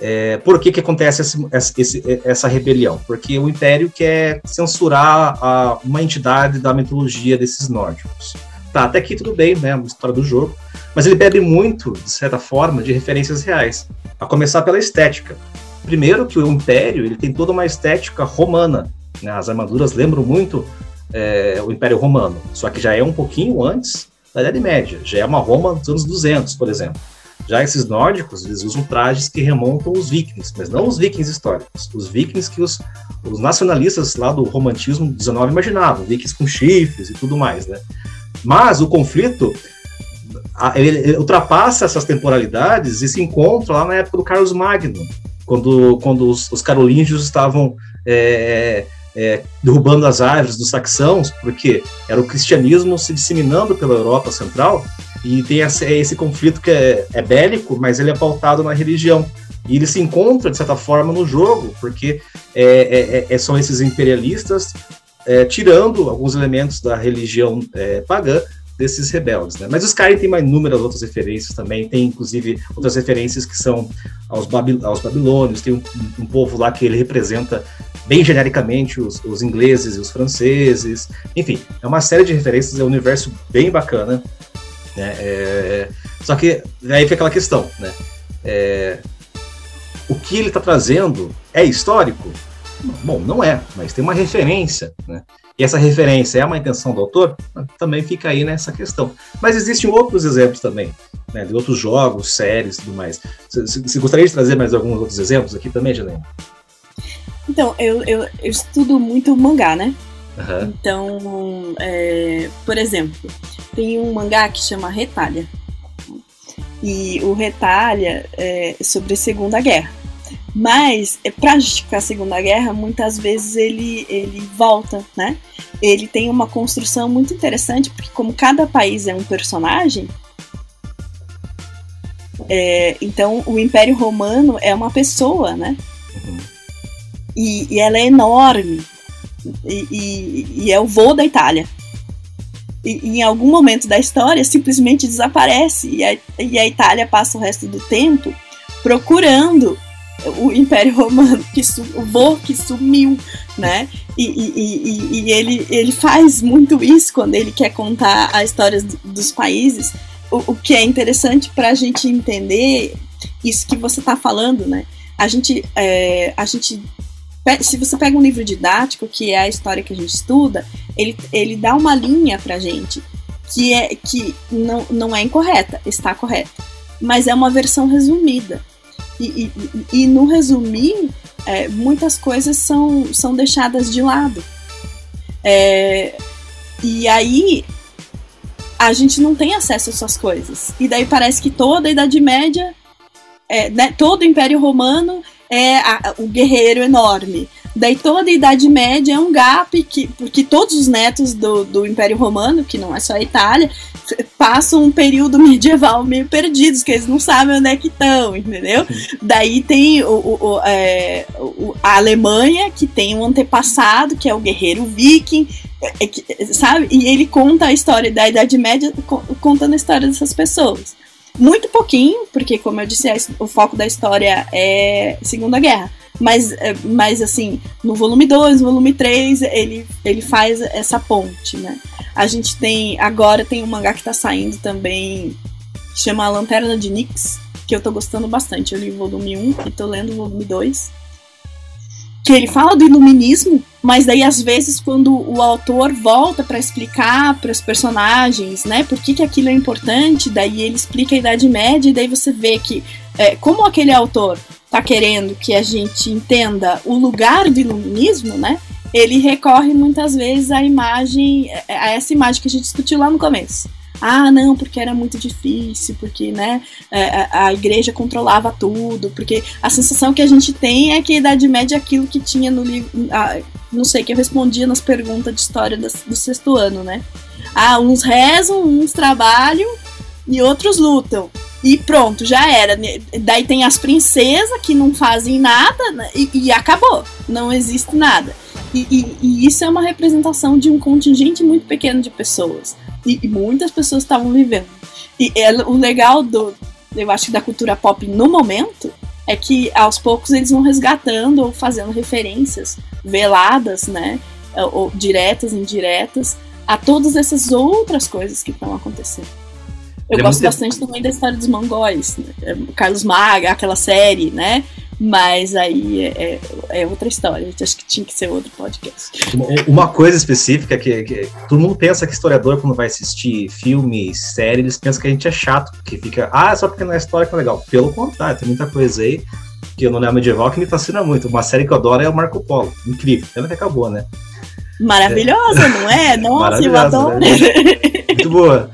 É, por que, que acontece esse, esse, essa rebelião? Porque o Império quer censurar a, uma entidade da mitologia desses nórdicos. Tá, até aqui tudo bem, né? Uma história do jogo. Mas ele bebe muito, de certa forma, de referências reais. A começar pela estética. Primeiro que o Império ele tem toda uma estética romana. Né? As armaduras lembram muito é, o Império Romano, só que já é um pouquinho antes da Idade Média. Já é uma Roma dos anos 200, por exemplo. Já esses nórdicos, eles usam trajes que remontam os vikings, mas não os vikings históricos, os vikings que os, os nacionalistas lá do romantismo 19 imaginavam, vikings com chifres e tudo mais, né? Mas o conflito ele, ultrapassa essas temporalidades e se encontra lá na época do Carlos Magno, quando, quando os, os carolíngios estavam é, é, derrubando as árvores dos saxãos, porque era o cristianismo se disseminando pela Europa Central, e tem esse, esse conflito que é, é, bélico, mas ele é pautado na religião. E ele se encontra, de certa forma, no jogo, porque é, é, é são esses imperialistas tirando alguns elementos da religião pagã desses rebeldes, né? Mas os Skyrim tem mais inúmeras outras referências também, tem inclusive outras referências que são aos, Babil aos babilônios, tem um, um, povo lá que ele representa bem genericamente os, os, ingleses e os franceses, enfim, é uma série de referências, é um universo bem bacana, né? É, só que aí fica aquela questão, né? É, o que ele está trazendo é histórico? Bom, não é, mas tem uma referência, né? E essa referência é uma intenção do autor? Também fica aí nessa questão. Mas existem outros exemplos também, né, de outros jogos, séries e tudo mais. Você gostaria de trazer mais alguns outros exemplos aqui também, Janine? Então, eu, eu, eu, estudo muito mangá, né? Uhum. Então, é, por exemplo, tem um mangá que chama Retalha. E o Retalha é sobre a Segunda Guerra. Mas, é, para justificar a Segunda Guerra, muitas vezes ele, ele volta, né? Ele tem uma construção muito interessante, porque como cada país é um personagem, é, então o Império Romano é uma pessoa, né? Uhum. E, e, ela é enorme. E, e, e, é o voo da Itália. E, em algum momento da história simplesmente desaparece. E a, e a Itália passa o resto do tempo procurando o Império Romano, que o vô que sumiu, né? E, e, e, e, ele, ele faz muito isso quando ele quer contar a história dos países. O, o que é interessante para a gente entender isso que você está falando, né? A gente, é, a gente, se você pega um livro didático, que é a história que a gente estuda, ele, ele dá uma linha para gente que é que não, não é incorreta, está correta, mas é uma versão resumida. E, e, e no resumir, é, muitas coisas são, são deixadas de lado. É, e aí a gente não tem acesso a essas coisas. E daí parece que toda a Idade Média, é, né, todo o Império Romano é a, o guerreiro enorme. Daí toda a Idade Média é um gap, que, porque todos os netos do, do Império Romano, que não é só a Itália, passam um período medieval meio perdidos, que eles não sabem onde é que estão, entendeu? Daí tem o, o, o, é, a Alemanha, que tem um antepassado, que é o guerreiro viking, é, é, sabe? E ele conta a história da Idade Média, contando a história dessas pessoas. Muito pouquinho, porque, como eu disse, o foco da história é Segunda Guerra. Mas, é, mas assim, no volume 2, no volume 3, ele, ele faz essa ponte, né? A gente tem. Agora tem um mangá que tá saindo também, chama A Lanterna de Nix, que eu tô gostando bastante. Eu li o volume 1 e tô lendo o volume 2. Que ele fala do iluminismo, mas daí às vezes quando o autor volta para explicar para os personagens, né, por que, que aquilo é importante, daí ele explica a Idade Média e daí você vê que é, como aquele autor está querendo que a gente entenda o lugar do iluminismo, né? Ele recorre muitas vezes à imagem, a essa imagem que a gente discutiu lá no começo. Ah, não, porque era muito difícil, porque né, é, a, igreja controlava tudo, porque a sensação que a gente tem é que a Idade Média é aquilo que tinha no livro. Ah, não sei, que eu respondia nas perguntas de história do, do sexto ano, né? Ah, uns rezam, uns trabalham e outros lutam. E pronto, já era. Daí tem as princesas que não fazem nada né? e, e, acabou. Não existe nada. E, e, e, isso é uma representação de um contingente muito pequeno de pessoas. E, muitas pessoas estavam vivendo. E é, o legal do, eu acho da cultura pop no momento é que aos poucos eles vão resgatando ou fazendo referências veladas, né? Ou, ou diretas, indiretas, a todas essas outras coisas que estão acontecendo. Eu gosto bastante também da história dos mongóis. Né? Carlos Maga, aquela série, né? Mas aí é, é, é, outra história. Acho que tinha que ser outro podcast. Uma coisa específica que, que, todo mundo pensa que historiador, quando vai assistir filme, série, eles pensam que a gente é chato, que fica, ah, só porque não é história que é legal. Pelo contrário, tem muita coisa aí que eu não lembro medieval que me fascina muito. Uma série que eu adoro é o Marco Polo. Incrível. Pena que acabou, né? Maravilhosa, é. não é? Nossa, eu adoro. Né? Muito boa.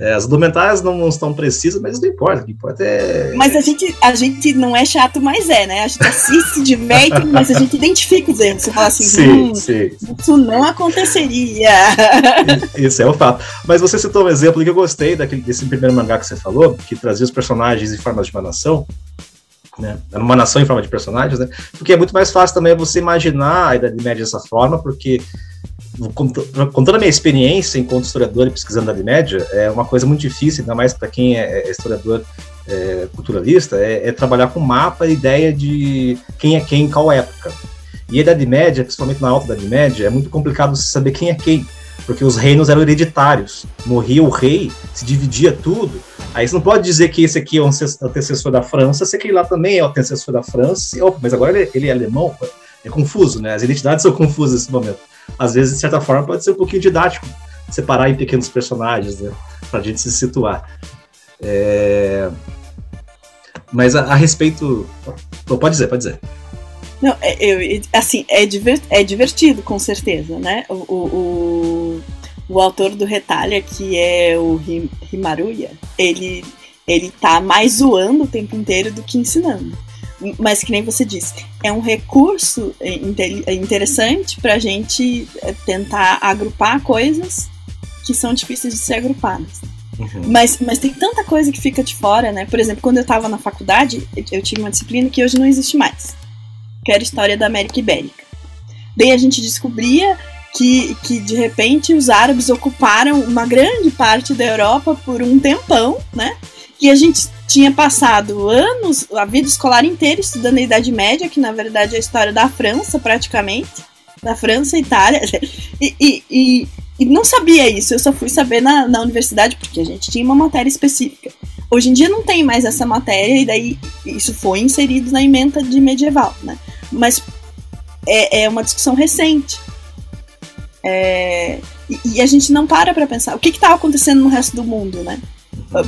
É, as documentárias não, não, estão precisas, mas não importa. O que importa é. Mas a gente, a gente não é chato, mas é, né? A gente assiste, se diverte, [laughs] mas a gente identifica os erros. Você fala assim, sim, hum, sim. isso não aconteceria. Isso é o fato. Mas você citou um exemplo que eu gostei daquele, desse primeiro mangá que você falou, que trazia os personagens em forma de uma nação. Né? Era uma nação em forma de personagens, né? Porque é muito mais fácil também você imaginar a Idade Média dessa forma, porque com toda a minha experiência enquanto historiador e pesquisando a Idade Média, é uma coisa muito difícil, ainda mais para quem é, é historiador é, culturalista, é, é, trabalhar com mapa e ideia de quem é quem em qual época. E a Idade Média, principalmente na Alta Idade Média, é muito complicado você saber quem é quem, porque os reinos eram hereditários. Morria o rei, se dividia tudo. Aí você não pode dizer que esse aqui é o antecessor da França, se aquele lá também é o antecessor da França. Opa, mas agora ele, ele é alemão? É confuso, né? As identidades são [laughs] confusas nesse momento às vezes, de certa forma, pode ser um pouquinho didático separar em pequenos personagens, né? Para a gente se situar. É... Mas a, a respeito. Pode dizer, pode dizer. Não, é, eu, assim, é, diver, é divertido, com certeza, né? O, o, o, o autor do Retalha, que é o Himaruya, ele, ele tá mais zoando o tempo inteiro do que ensinando. Mas que nem você disse, é um recurso interessante para a gente é, tentar agrupar coisas que são difíceis de ser agrupadas. Uhum. Mas, mas tem tanta coisa que fica de fora, né? Por exemplo, quando eu estava na faculdade, eu tive uma disciplina que hoje não existe mais, que era História da América Ibérica. Daí a gente descobria que, que de repente os árabes ocuparam uma grande parte da Europa por um tempão, né? E a gente tinha passado anos, a vida escolar inteira estudando a Idade Média, que na verdade é a história da França, praticamente, da França e Itália, [laughs] e, e, e, e, não sabia isso, eu só fui saber na, na universidade porque a gente tinha uma matéria específica. Hoje em dia não tem mais essa matéria, e daí isso foi inserido na emenda de medieval, né? Mas é, é uma discussão recente. É, e, e, a gente não para para pensar o que estava acontecendo no resto do mundo, né?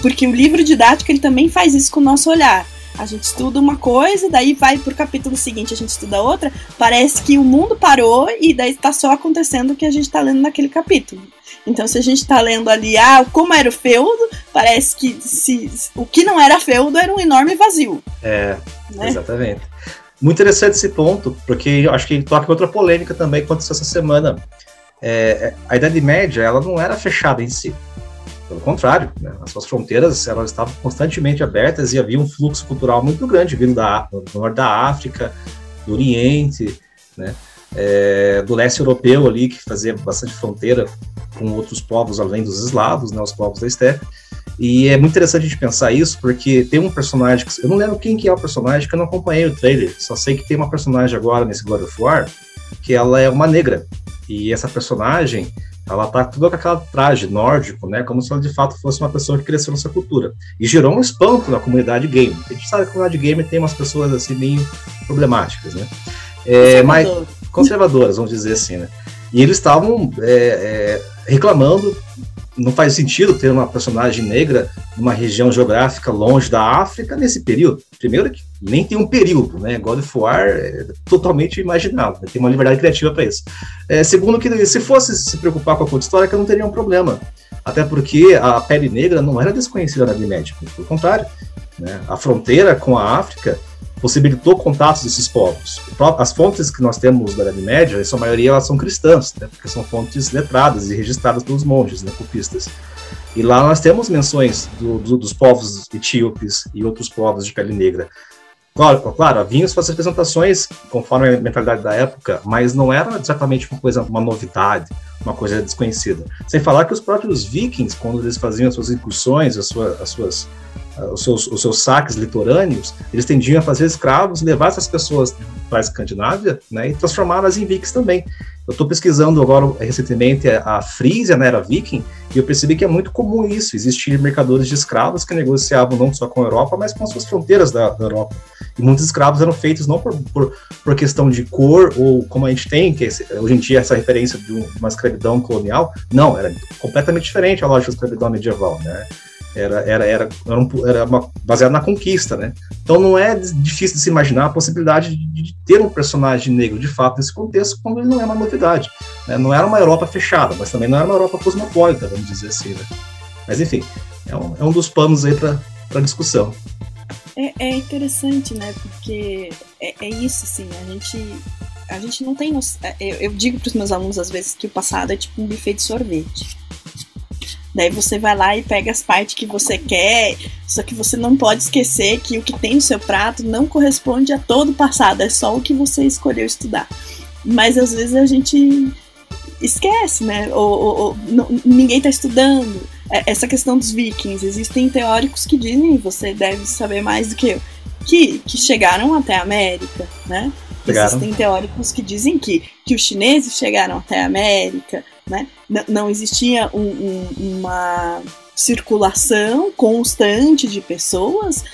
Porque o livro didático ele também faz isso com o nosso olhar. A gente estuda uma coisa, daí vai pro capítulo seguinte a gente estuda outra. Parece que o mundo parou e daí está só acontecendo o que a gente está lendo naquele capítulo. Então, se a gente está lendo ali, ah, como era o feudo, parece que se, o que não era feudo era um enorme vazio. É, né? exatamente. Muito interessante esse ponto, porque eu acho que toca outra polêmica também que aconteceu essa semana. É, é, a Idade Média, ela não era fechada em si. Pelo contrário, né, as suas fronteiras elas estavam constantemente abertas e havia um fluxo cultural muito grande vindo da, do norte da África, do Oriente, né, é, do leste europeu ali, que fazia bastante fronteira com outros povos além dos eslavos, né, os povos da steppe. E é muito interessante a gente pensar isso, porque tem um personagem, que, eu não lembro quem que é o personagem, que eu não acompanhei o trailer, só sei que tem uma personagem agora nesse God of War, que ela é uma negra. E essa personagem, ela tá tudo com aquela traje nórdico, né? Como se ela de fato fosse uma pessoa que cresceu nessa cultura. E gerou um espanto na comunidade game. A gente sabe que a comunidade game tem umas pessoas assim meio problemáticas, né? É, mas conservadoras, vamos dizer assim, né? E eles estavam é, é, reclamando não faz sentido ter uma personagem negra numa região geográfica longe da África nesse período. Primeiro que nem tem um período, né? God of War é totalmente imaginável, né? tem uma liberdade criativa para isso. É, segundo que se fosse se preocupar com a conta histórica, não teria um problema. Até porque a pele negra não era desconhecida na Idade Média, pelo contrário. Né? A fronteira com a África possibilitou contatos desses povos. As fontes que nós temos da Idade Média, em sua maioria, elas são cristãs, né, porque são fontes letradas e registradas pelos monges, né, copistas. E lá nós temos menções do, do, dos povos etíopes e outros povos de pele negra. Claro, claro haviam suas representações conforme a mentalidade da época, mas não era exatamente uma coisa, uma novidade, uma coisa desconhecida. Sem falar que os próprios vikings, quando eles faziam as suas incursões, as, suas, as suas os, seus, os seus saques litorâneos, eles tendiam a fazer escravos, levar essas pessoas para a Escandinávia né, e transformá-las em vikings também. Eu estou pesquisando agora recentemente a Frisia na era viking e eu percebi que é muito comum isso, existir mercadores de escravos que negociavam não só com a Europa, mas com as suas fronteiras da, da Europa. E muitos escravos eram feitos não por, por, por, questão de cor ou como a gente tem, que é hoje em dia essa referência de uma escravidão colonial, não, era completamente diferente a lógica da escravidão medieval, né? Era, era, era, era, um, era uma, baseado na conquista, né? Então não é difícil de se imaginar a possibilidade de, de, ter um personagem negro de fato nesse contexto, quando ele não é uma novidade. Né? Não era uma Europa fechada, mas também não era uma Europa cosmopolita, vamos dizer assim, né? Mas enfim, é um, é um dos panos aí para discussão. É, é, interessante, né? Porque é, é, isso, assim, a gente, a gente não tem. Noção, é, eu, eu digo para os meus alunos às vezes que o passado é tipo um buffet de sorvete Daí você vai lá e pega as partes que você quer, só que você não pode esquecer que o que tem no seu prato não corresponde a todo o passado, é só o que você escolheu estudar. Mas às vezes a gente esquece, né? Ou, ou, ou não, ninguém está estudando. É, essa questão dos vikings, existem teóricos que dizem, você deve saber mais do que eu, que, que chegaram até a América, né? Chegaram. Existem teóricos que dizem que, que os chineses chegaram até a América, né? não existia um, um, uma circulação constante de pessoas,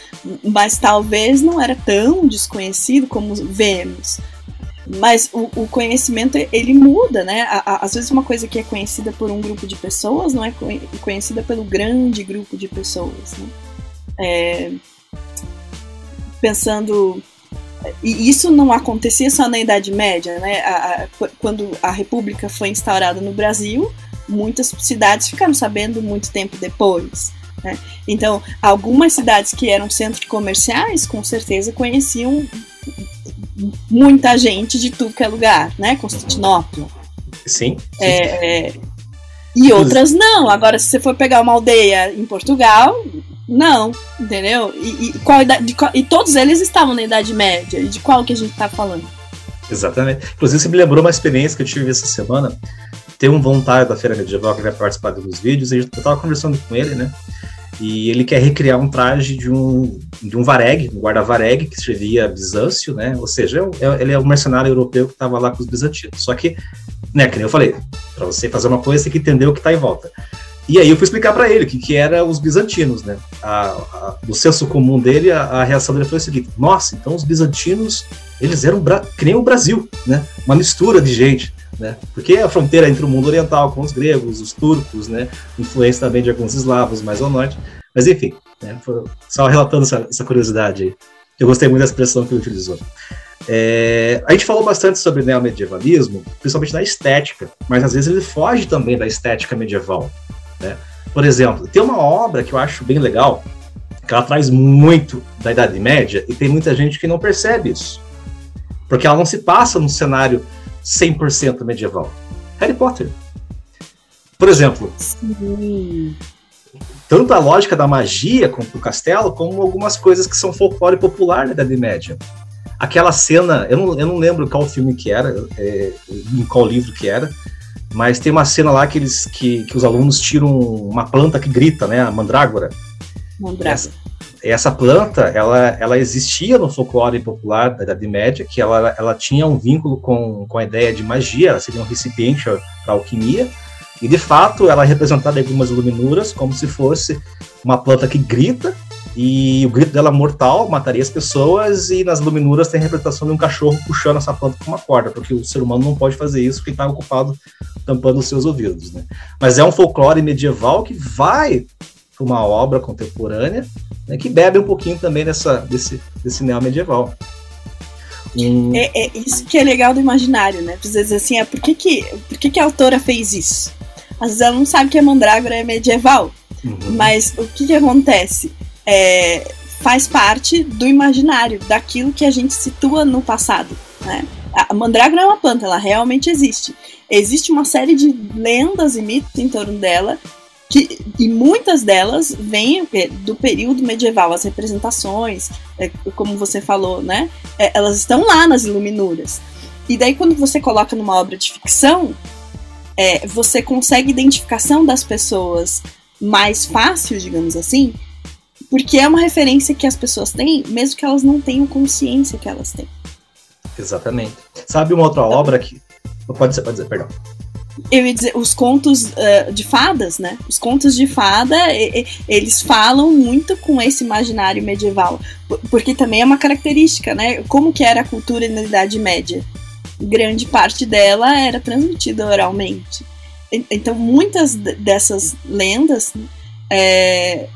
mas talvez não era tão desconhecido como vemos. Mas o, o conhecimento ele muda, né? Às vezes uma coisa que é conhecida por um grupo de pessoas não é conhecida pelo grande grupo de pessoas. Né? É, pensando e isso não acontecia só na Idade Média, né? A, a, quando a República foi instaurada no Brasil, muitas cidades ficaram sabendo muito tempo depois. Né? Então, algumas cidades que eram centros comerciais, com certeza conheciam muita gente de tudo que é lugar, né? Constantinopla. Sim. sim. É, é, e outras não. Agora, se você for pegar uma aldeia em Portugal, não, entendeu? E, e, qual idade, qual, e todos eles estavam na Idade Média. E de qual que a gente está falando? Exatamente. Inclusive, você me lembrou uma experiência que eu tive essa semana. Tem um voluntário da Feira Medieval que vai participar dos vídeos, e eu estava conversando com ele, né? E ele quer recriar um traje de um, de um vareg, um guarda-vareg, que seria Bizâncio, né? Ou seja, é, é, ele é um mercenário europeu que estava lá com os bizantinos. Só que, né, que nem eu falei, para você fazer uma coisa, você tem que entender o que está em volta. E aí eu fui explicar para ele o que, que eram os bizantinos, né? A, a, no senso comum dele, a, a, reação dele foi o seguinte: nossa, então os bizantinos, eles eram que nem o Brasil, né? Uma mistura de gente né? Porque a fronteira entre o mundo oriental com os gregos, os turcos, né? Influência também de alguns eslavos mais ao norte. Mas enfim, né? só relatando essa, essa, curiosidade aí. Eu gostei muito da expressão que ele utilizou. É, a gente falou bastante sobre neomedievalismo, principalmente na estética, mas às vezes ele foge também da estética medieval. Né? Por exemplo, tem uma obra que eu acho bem legal, que ela traz muito da Idade Média e tem muita gente que não percebe isso. Porque ela não se passa num cenário 100% medieval. Harry Potter. Por exemplo, Sim. tanto a lógica da magia do castelo, como algumas coisas que são folclore popular na Idade Média. Aquela cena, eu não, eu não lembro qual filme que era, é, em qual livro que era, mas tem uma cena lá que, eles, que, que os alunos tiram uma planta que grita, né? A mandrágora. Mandrágora. Essa, essa planta, ela, ela existia no folclore popular da Idade Média, que ela, ela tinha um vínculo com, com a ideia de magia, ela seria um recipiente para alquimia, e de fato ela é representada em algumas iluminuras como se fosse uma planta que grita, e o grito dela mortal mataria as pessoas, e nas iluminuras tem a representação de um cachorro puxando essa planta com uma corda, porque o ser humano não pode fazer isso porque está ocupado tampando os seus ouvidos. Né? Mas é um folclore medieval que vai para uma obra contemporânea né, que bebe um pouquinho também dessa, desse, desse neo-medieval. Hum. É, é, isso que é legal do imaginário, né? Às vezes assim, é por que, que, por que, que a autora fez isso? Às vezes ela não sabe que a mandrágora é medieval, uhum. mas o que, que acontece? É, faz parte do imaginário, daquilo que a gente situa no passado, né? A mandrágora é uma planta, ela realmente existe. Existe uma série de lendas e mitos em torno dela que, e muitas delas vêm do período medieval, as representações, é, como você falou, né? É, elas estão lá nas iluminuras. E daí, quando você coloca numa obra de ficção, é, você consegue identificação das pessoas mais fácil, digamos assim, porque é uma referência que as pessoas têm, mesmo que elas não tenham consciência que elas têm. Exatamente. Sabe uma outra então, obra que. Pode ser, pode dizer, perdão eu ia dizer, os contos uh, de fadas, né? Os contos de fada, e, e, eles falam muito com esse imaginário medieval, porque também é uma característica, né? Como que era a cultura na Idade Média? Grande parte dela era transmitida oralmente. Então, muitas dessas lendas, é,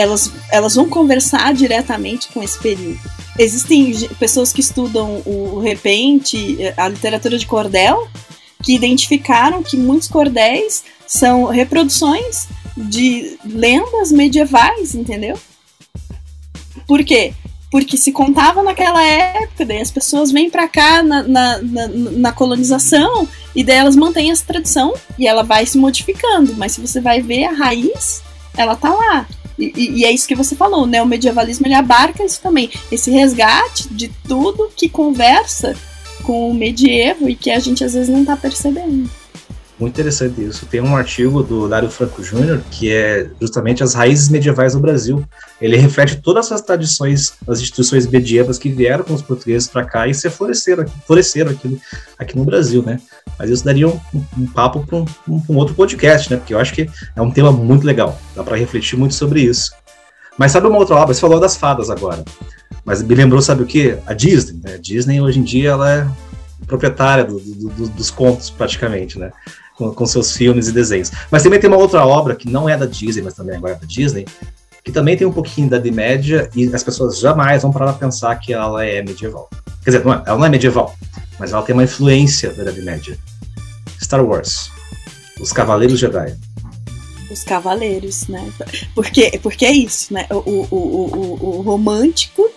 elas, elas vão conversar diretamente com esse período. Existem pessoas que estudam o repente, a literatura de cordel, que identificaram que muitos cordéis são reproduções de lendas medievais, entendeu? Por quê? Porque se contava naquela época, daí as pessoas vêm para cá na, na, na, na, colonização e daí elas mantêm essa tradição e ela vai se modificando. Mas se você vai ver a raiz, ela tá lá. E, e, e é isso que você falou, né? O medievalismo ele abarca isso também, esse resgate de tudo que conversa com o medievo e que a gente às vezes não está percebendo. Muito interessante isso. Tem um artigo do Dário Franco Júnior que é justamente as raízes medievais do Brasil. Ele reflete todas as tradições, as instituições medievas que vieram com os portugueses para cá e se floresceram, floresceram aqui, aqui no Brasil, né? Mas isso daria um, um papo para um, um, outro podcast, né? Porque eu acho que é um tema muito legal. Dá para refletir muito sobre isso. Mas sabe uma outra obra? Você falou das fadas agora. Mas me lembrou, sabe o que? A Disney. Né? A Disney, hoje em dia, ela é proprietária do, do, do, dos contos, praticamente, né? Com, com, seus filmes e desenhos. Mas também tem uma outra obra que não é da Disney, mas também agora é da Disney, que também tem um pouquinho da Idade Média e as pessoas jamais vão parar pensar que ela é medieval. Quer dizer, não é, ela não é medieval, mas ela tem uma influência da Idade Média. Star Wars. Os Cavaleiros Jedi. os cavaleiros, né? Porque, porque é isso, né? O, o, o, o, romântico,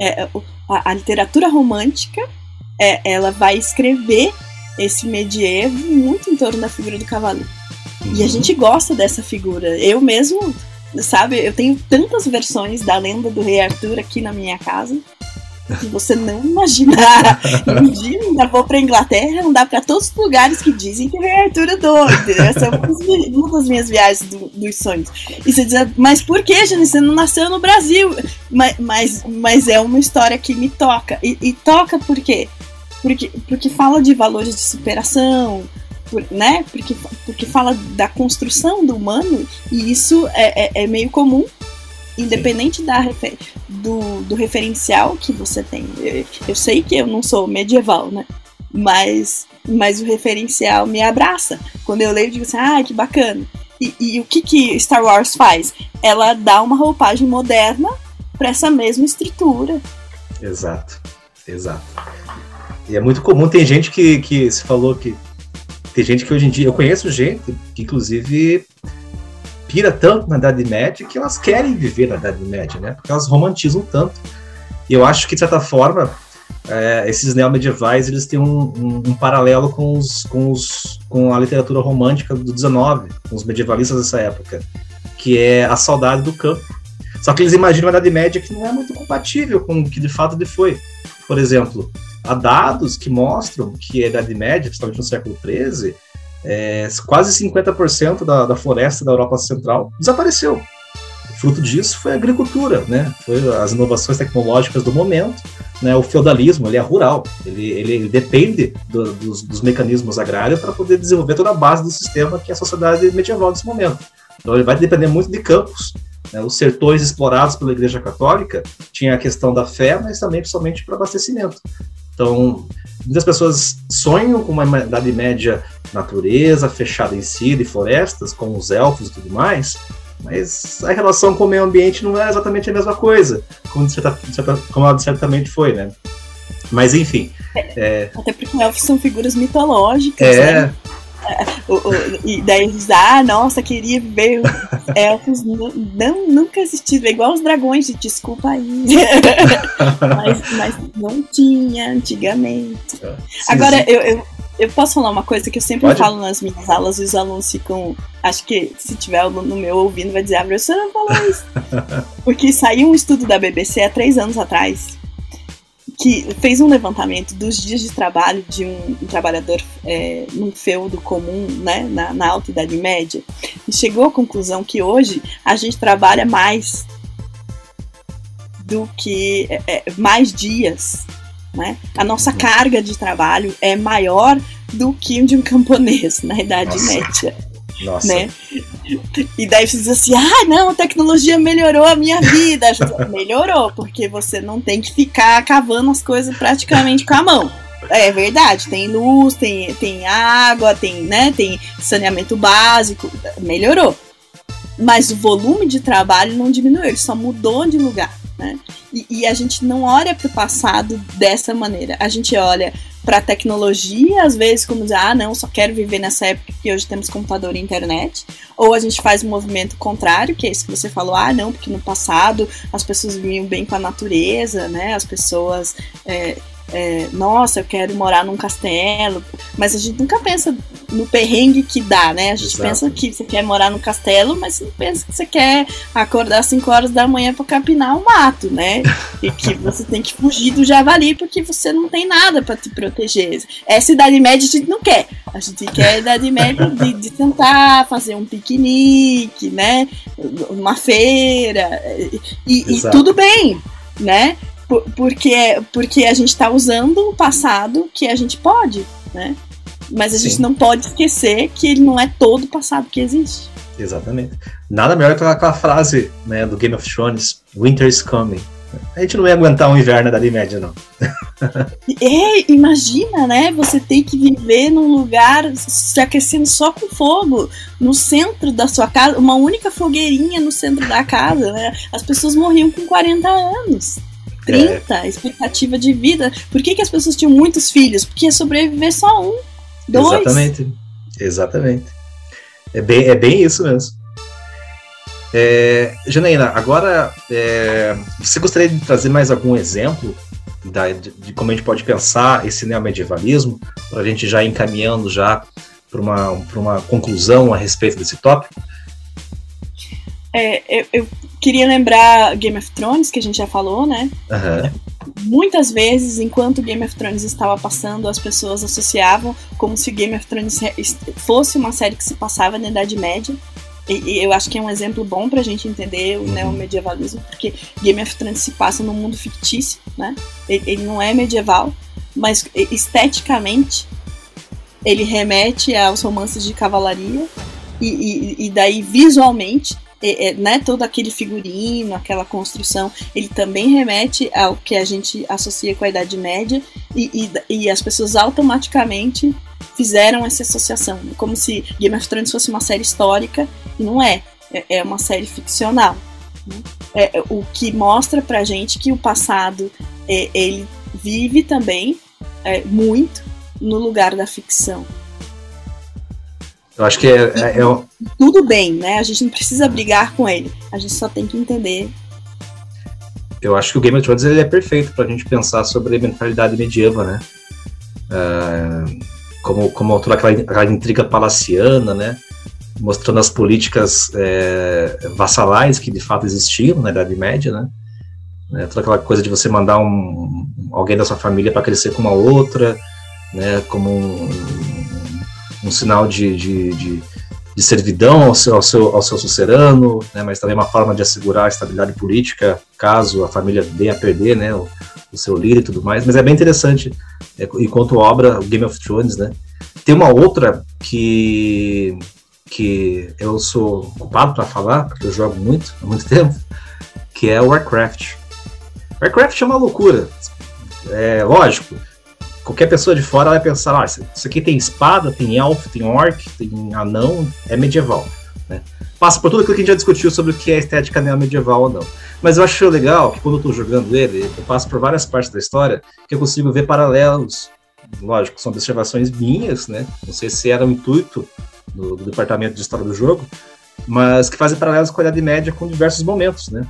é, a, a, literatura romântica, é, ela vai escrever esse medievo muito em torno da figura do cavaleiro. E a uhum. gente gosta dessa figura. Eu mesmo, sabe, eu tenho tantas versões da lenda do Rei Arthur aqui na minha casa que você não imaginar. [laughs] um dia ainda vou pra Inglaterra, dá pra todos os lugares que dizem que é Arthur é doido. Essa é uma das minhas viagens do, dos sonhos. E você diz, mas por que, Jane? Você não nasceu no Brasil? Mas, mas, mas é uma história que me toca. E, e toca por quê? Porque, porque fala de valores de superação, por, né? Porque, porque fala da construção do humano, e isso é, é, é meio comum independente da do, do referencial que você tem. Eu, eu, sei que eu não sou medieval, né? Mas, mas o referencial me abraça. Quando eu leio, eu digo assim, ah, que bacana. E, e o que, que Star Wars faz? Ela dá uma roupagem moderna para essa mesma estrutura. Exato, exato. E é muito comum, tem gente que, que se falou que. Tem gente que hoje em dia. Eu conheço gente que, inclusive, pira tanto na Idade Média que elas querem viver na Idade Média, né? Porque elas romantizam tanto. E eu acho que, de certa forma, é, esses neomedievais eles têm um, um, um, paralelo com, os, com, os, com a literatura romântica do 19, com os medievalistas dessa época, que é a saudade do campo. Só que eles imaginam a Idade Média que não é muito compatível com o que de fato ele foi. Por exemplo, há dados que mostram que a Idade Média, principalmente no século XIII, é, quase 50% da, da floresta da Europa Central desapareceu. O fruto disso foi a agricultura, né? Foi as inovações tecnológicas do momento, né? O feudalismo, ele é rural, ele, ele, depende do, dos, dos, mecanismos agrários para poder desenvolver toda a base do sistema que é a sociedade medieval nesse momento. Então ele vai depender muito de campos. Né? Os sertões explorados pela Igreja Católica tinha a questão da fé, mas também principalmente para abastecimento. Então, muitas pessoas sonham com uma Idade Média natureza, fechada em si, de florestas, com os elfos e tudo mais, mas a relação com o meio ambiente não é exatamente a mesma coisa, como, certa, certa, como ela certamente foi, né? Mas enfim. É, Até porque elfos são figuras mitológicas, é, né? [laughs] o, o, e daí eles, ah, nossa, queria ver [laughs] elfos. Não, nunca assisti, é igual os dragões, de desculpa aí. [laughs] mas, mas não tinha antigamente. É, sim, Agora, sim. Eu, eu, eu posso falar uma coisa que eu sempre Pode? falo nas minhas aulas e os alunos ficam. Acho que se tiver aluno no meu ouvindo, vai dizer, ah, professora não falou isso. Porque saiu um estudo da BBC há três anos atrás que fez um levantamento dos dias de trabalho de um, um trabalhador é, num feudo comum, né, na, na Alta Idade Média, e chegou à conclusão que hoje a gente trabalha mais do que é, é mais dias, né? A nossa uhum. carga de trabalho é maior do que o de um camponês na Idade Nossa. Média. Nossa. Né? E daí você diz assim: ah, não, a tecnologia melhorou a minha vida. melhorou, porque você não tem que ficar cavando as coisas praticamente com a mão. É verdade, tem luz, tem, tem água, tem, né, tem saneamento básico, melhorou. Mas o volume de trabalho não diminuiu, ele só mudou de lugar. Né? E, e a gente não olha para o passado dessa maneira. A gente olha para a tecnologia, às vezes, como dizer, ah, não, só quero viver nessa época que hoje temos computador e internet. Ou a gente faz um movimento contrário, que é isso que você falou, ah, não, porque no passado as pessoas viviam bem com a natureza, né? As pessoas. É, é, nossa, eu quero morar num castelo, mas a gente nunca pensa no perrengue que dá, né? A gente Exato. pensa que você quer morar no castelo, mas você não pensa que você quer acordar às 5 horas da manhã para capinar o mato, né? E que [laughs] você tem que fugir do javali porque você não tem nada para te proteger. Essa idade média a gente não quer. A gente quer a idade média de, de tentar fazer um piquenique, né? Uma feira, e, e tudo bem, né? Porque, porque a gente está usando o passado que a gente pode, né? Mas a Sim. gente não pode esquecer que ele não é todo o passado que existe. Exatamente. Nada melhor que aquela frase né, do Game of Thrones, Winter is coming. A gente não ia aguentar um inverno da média, não. É, imagina, né? Você tem que viver num lugar se aquecendo só com fogo, no centro da sua casa, uma única fogueirinha no centro da casa, né? As pessoas morriam com 40 anos. 30, é. expectativa de vida. Por que, que as pessoas tinham muitos filhos? Porque ia sobreviver só um, dois. Exatamente. Exatamente. É bem, é bem isso mesmo. É, Janaína, agora é, você gostaria de trazer mais algum exemplo da, de, de, como a gente pode pensar esse neomedievalismo, para a gente já ir encaminhando já para uma, uma conclusão a respeito desse tópico? É, eu, eu, queria lembrar Game of Thrones, que a gente já falou, né? Uhum. Muitas vezes, enquanto Game of Thrones estava passando, as pessoas associavam como se Game of Thrones fosse uma série que se passava na Idade Média. E, e eu acho que é um exemplo bom pra gente entender o uhum. neomedievalismo, porque Game of Thrones se passa num mundo fictício, né? Ele, ele não é medieval, mas esteticamente ele remete aos romances de cavalaria e, e, e daí visualmente é, é, né, todo aquele figurino, aquela construção, ele também remete ao que a gente associa com a Idade Média e, e, e as pessoas automaticamente fizeram essa associação, como se Game of Thrones fosse uma série histórica e não é, é, é uma série ficcional. Né? É, o que mostra pra gente que o passado é, ele vive também é, muito no lugar da ficção. Eu acho que é, é, é, Tudo bem, né? A gente não precisa brigar com ele. A gente só tem que entender. Eu acho que o Game of Thrones ele é perfeito para a gente pensar sobre a mentalidade medieval, né? Uh, como, como toda aquela, aquela intriga palaciana, né? Mostrando as políticas é, vassalais que de fato existiam na Idade Média, né? né? Toda aquela coisa de você mandar um, alguém da sua família para crescer com uma outra, né? Como um, um sinal de, de, de, de, servidão ao seu, ao seu, ao seu sucerano, né, mas também uma forma de assegurar a estabilidade política, caso a família venha a perder né, o, o seu líder e tudo mais. Mas é bem interessante, é, enquanto obra, o Game of Thrones, né? Tem uma outra que, que eu sou culpado para falar, porque eu jogo muito, há muito [laughs] tempo, que é Warcraft. Warcraft é uma loucura. É lógico, qualquer pessoa de fora vai pensar, ah, isso aqui tem espada, tem elfo, tem orc, tem anão, é medieval. Né? Passa por tudo aquilo que a gente já discutiu sobre o que é estética neo-medieval ou não. Mas eu acho legal que quando eu estou jogando ele, eu passo por várias partes da história que eu consigo ver paralelos. Lógico, são observações minhas, né? Não sei se era o intuito do, do departamento de história do jogo, mas que fazem paralelos com a Idade Média com diversos momentos, né?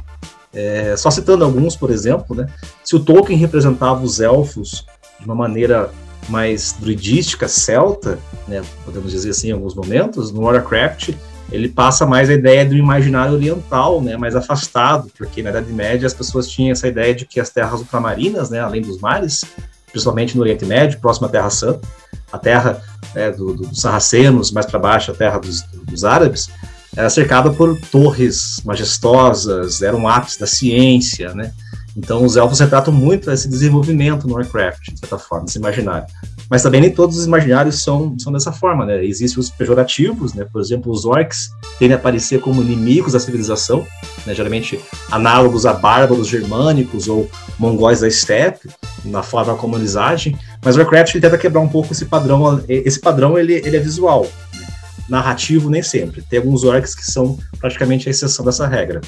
É, só citando alguns, por exemplo, né? Se o Tolkien representava os elfos de uma maneira mais druidística, celta, né, podemos dizer assim em alguns momentos, no Warcraft ele passa mais a ideia do imaginário oriental, né, mais afastado, porque na Idade Média as pessoas tinham essa ideia de que as terras ultramarinas, né, além dos mares, principalmente no Oriente Médio, próximo à Terra Santa, a terra né, do, do, dos sarracenos, mais para baixo a terra dos, dos árabes, era cercada por torres majestosas, era um ápice da ciência, né? Então os elfos retratam muito esse desenvolvimento no Warcraft, de certa forma, esse imaginário. Mas também nem todos os imaginários são, são dessa forma, né? Existem os pejorativos, né? Por exemplo, os orcs tendem a aparecer como inimigos da civilização, né? geralmente análogos a bárbaros germânicos ou mongóis da steppe, na forma como eles agem. Mas o Warcraft ele tenta quebrar um pouco esse padrão. Esse padrão ele, ele é visual, né? narrativo nem sempre. Tem alguns orcs que são praticamente a exceção dessa regra.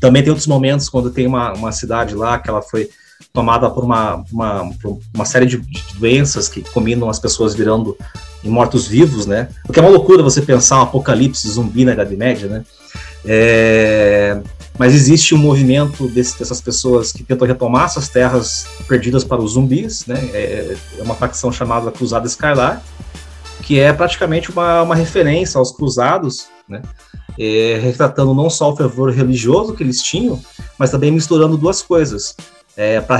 Também tem outros momentos quando tem uma, uma cidade lá que ela foi tomada por uma, uma, por uma série de, doenças que combinam as pessoas virando mortos-vivos, né? O que é uma loucura você pensar um apocalipse zumbi na Idade Média, né? É... Mas existe um movimento desse, dessas pessoas que tentam retomar essas terras perdidas para os zumbis, né? É, é uma facção chamada Cruzada Escarlar, que é praticamente uma, uma referência aos cruzados, né? É, retratando não só o fervor religioso que eles tinham, mas também misturando duas coisas. É, para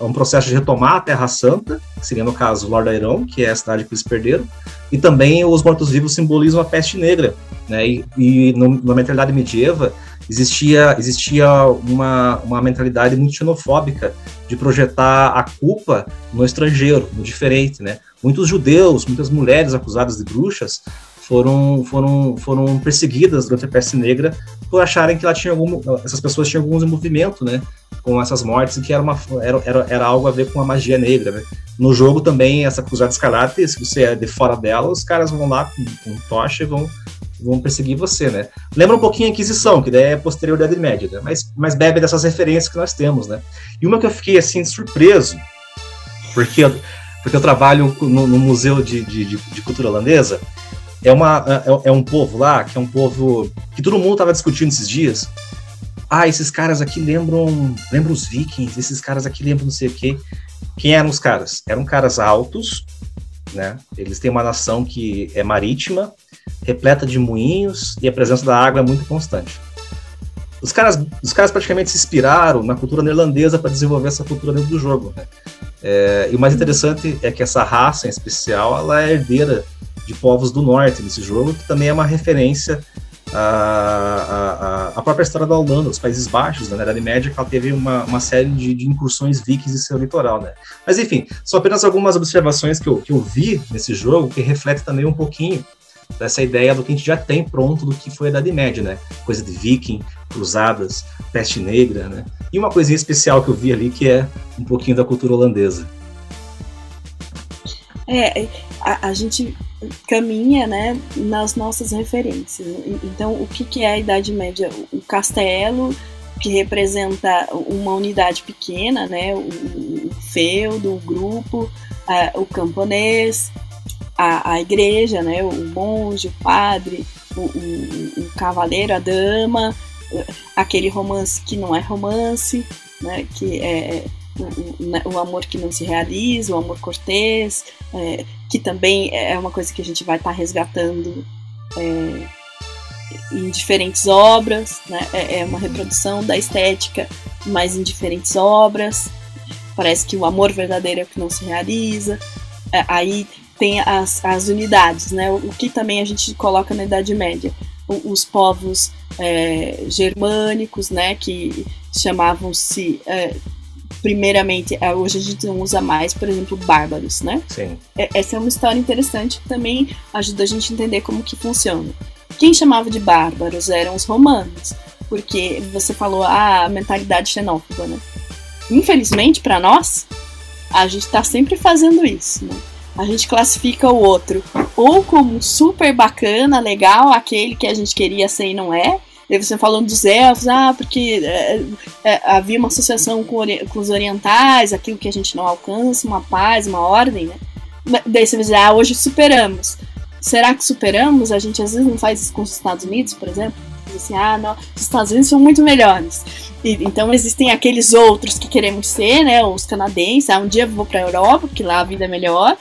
um processo de retomar a Terra Santa, que seria no caso Lordairão, que é a cidade que eles perderam, e também os mortos-vivos simbolizam a peste negra. Né? E, e no, na mentalidade medieval existia, existia uma, uma mentalidade muito xenofóbica de projetar a culpa no estrangeiro, no diferente. Né? Muitos judeus, muitas mulheres acusadas de bruxas foram, foram, foram perseguidas durante a peste negra por acharem que ela tinha algum, essas pessoas tinham algum envolvimento, né, com essas mortes que era, uma, era, era, era algo a ver com a magia negra, né. No jogo também, essa cruzada escarlate, se você é de fora dela, os caras vão lá com, com tocha e vão, vão perseguir você, né. Lembra um pouquinho a Inquisição, que daí é posterior da Idade Média, né, mas, mas bebe dessas referências que nós temos, né. E uma que eu fiquei, assim, surpreso, porque, porque eu trabalho no, no Museu de, de, de Cultura Holandesa, é, uma, é, é, um povo lá, que é um povo que todo mundo tava discutindo esses dias. Ah, esses caras aqui lembram, lembram os vikings, esses caras aqui lembram não sei o quê. Quem eram os caras? Eram caras altos, né? Eles têm uma nação que é marítima, repleta de moinhos e a presença da água é muito constante. Os caras, os caras praticamente se inspiraram na cultura neerlandesa para desenvolver essa cultura dentro do jogo. Né? É, e o mais interessante é que essa raça em especial ela é herdeira de povos do norte nesse jogo, que também é uma referência à, à, à própria história da Holanda, os Países Baixos, né? na Idade Média, que ela teve uma, uma série de, de, incursões vikings em seu litoral. Né? Mas enfim, são apenas algumas observações que eu, que eu vi nesse jogo que reflete também um pouquinho dessa ideia do que a gente já tem pronto do que foi a Idade Média, né? Coisa de viking, cruzadas, peste negra, né? E uma coisinha especial que eu vi ali que é um pouquinho da cultura holandesa. É, a, a gente caminha, né, nas nossas referências. Então, o que, que é a Idade Média? O castelo, que representa uma unidade pequena, né, o, o feudo, o grupo, o camponês, a, a igreja, né, o monge, o padre, o, o, o cavaleiro, a dama, aquele romance que não é romance, né, que é, é o, né, o, amor que não se realiza, o amor cortês, é, que também é uma coisa que a gente vai estar tá resgatando é, em diferentes obras, né, é, é uma reprodução da estética, mas em diferentes obras. Parece que o amor verdadeiro é o que não se realiza. É, aí tem as, as unidades, né? O, o, que também a gente coloca na Idade Média. O, os povos é, germânicos, né? Que chamavam-se. É, primeiramente, é, hoje a gente não usa mais, por exemplo, bárbaros, né? Sim. É, essa é uma história interessante que também ajuda a gente a entender como que funciona. Quem chamava de bárbaros eram os romanos, porque você falou ah, a mentalidade xenófoba, né? Infelizmente, para nós, a gente está sempre fazendo isso, né? a gente classifica o outro ou como super bacana, legal, aquele que a gente queria ser e não é. Daí você falando dos elfos, ah, porque é, é, havia uma associação com, com, os orientais, aquilo que a gente não alcança, uma paz, uma ordem, né? Daí você vai dizer, ah, hoje superamos. Será que superamos? A gente às vezes não faz isso com os Estados Unidos, por exemplo. Assim, ah, não, os Estados Unidos são muito melhores. E, então existem aqueles outros que queremos ser, né? Os canadenses, ah, um dia eu vou para a Europa, porque lá a vida é melhor.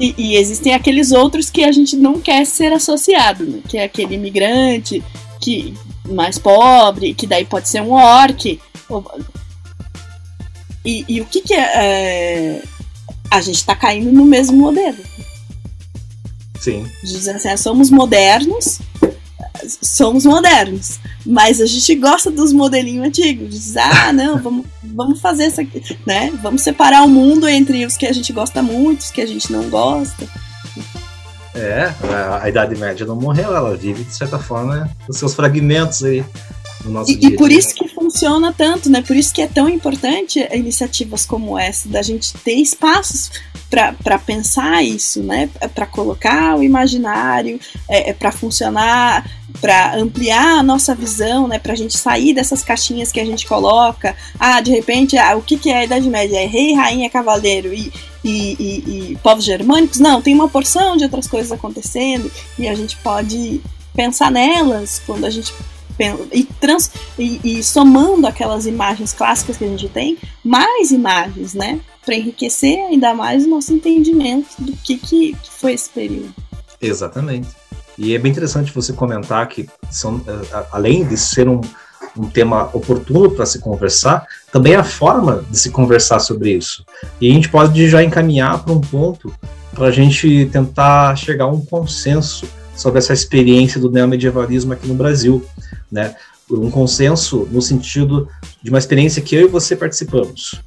E, e, existem aqueles outros que a gente não quer ser associado, né? que é aquele imigrante que mais pobre, que daí pode ser um orc. E, e o que, que é, é, A gente está caindo no mesmo modelo. Sim. Dizem assim, ah, somos modernos, somos modernos. Mas a gente gosta dos modelinhos antigos. Diz, ah, não, vamos, vamos fazer isso aqui, né? Vamos separar o mundo entre os que a gente gosta muito, os que a gente não gosta. É, a Idade Média não morreu, ela vive, de certa forma, os seus fragmentos aí no nosso e, dia. E por isso que funciona tanto, né? Por isso que é tão importante iniciativas como essa, da gente ter espaços para pensar isso, né? Para colocar o imaginário, é, é para funcionar, para ampliar a nossa visão, né? Para a gente sair dessas caixinhas que a gente coloca. Ah, de repente, ah, o que, que é a Idade Média? É rei, rainha, cavaleiro e, e, e, e povos germânicos? Não, tem uma porção de outras coisas acontecendo e a gente pode pensar nelas quando a gente e, trans, e, e, somando aquelas imagens clássicas que a gente tem, mais imagens, né? Para enriquecer ainda mais o nosso entendimento do que, que, que foi esse período. Exatamente. E é bem interessante você comentar que, são, eh, além de ser um, um tema oportuno para se conversar, também a forma de se conversar sobre isso. E a gente pode já encaminhar para um ponto para a gente tentar chegar a um consenso sobre essa experiência do neomedievalismo aqui no Brasil, né? Um consenso no sentido de uma experiência que eu e você participamos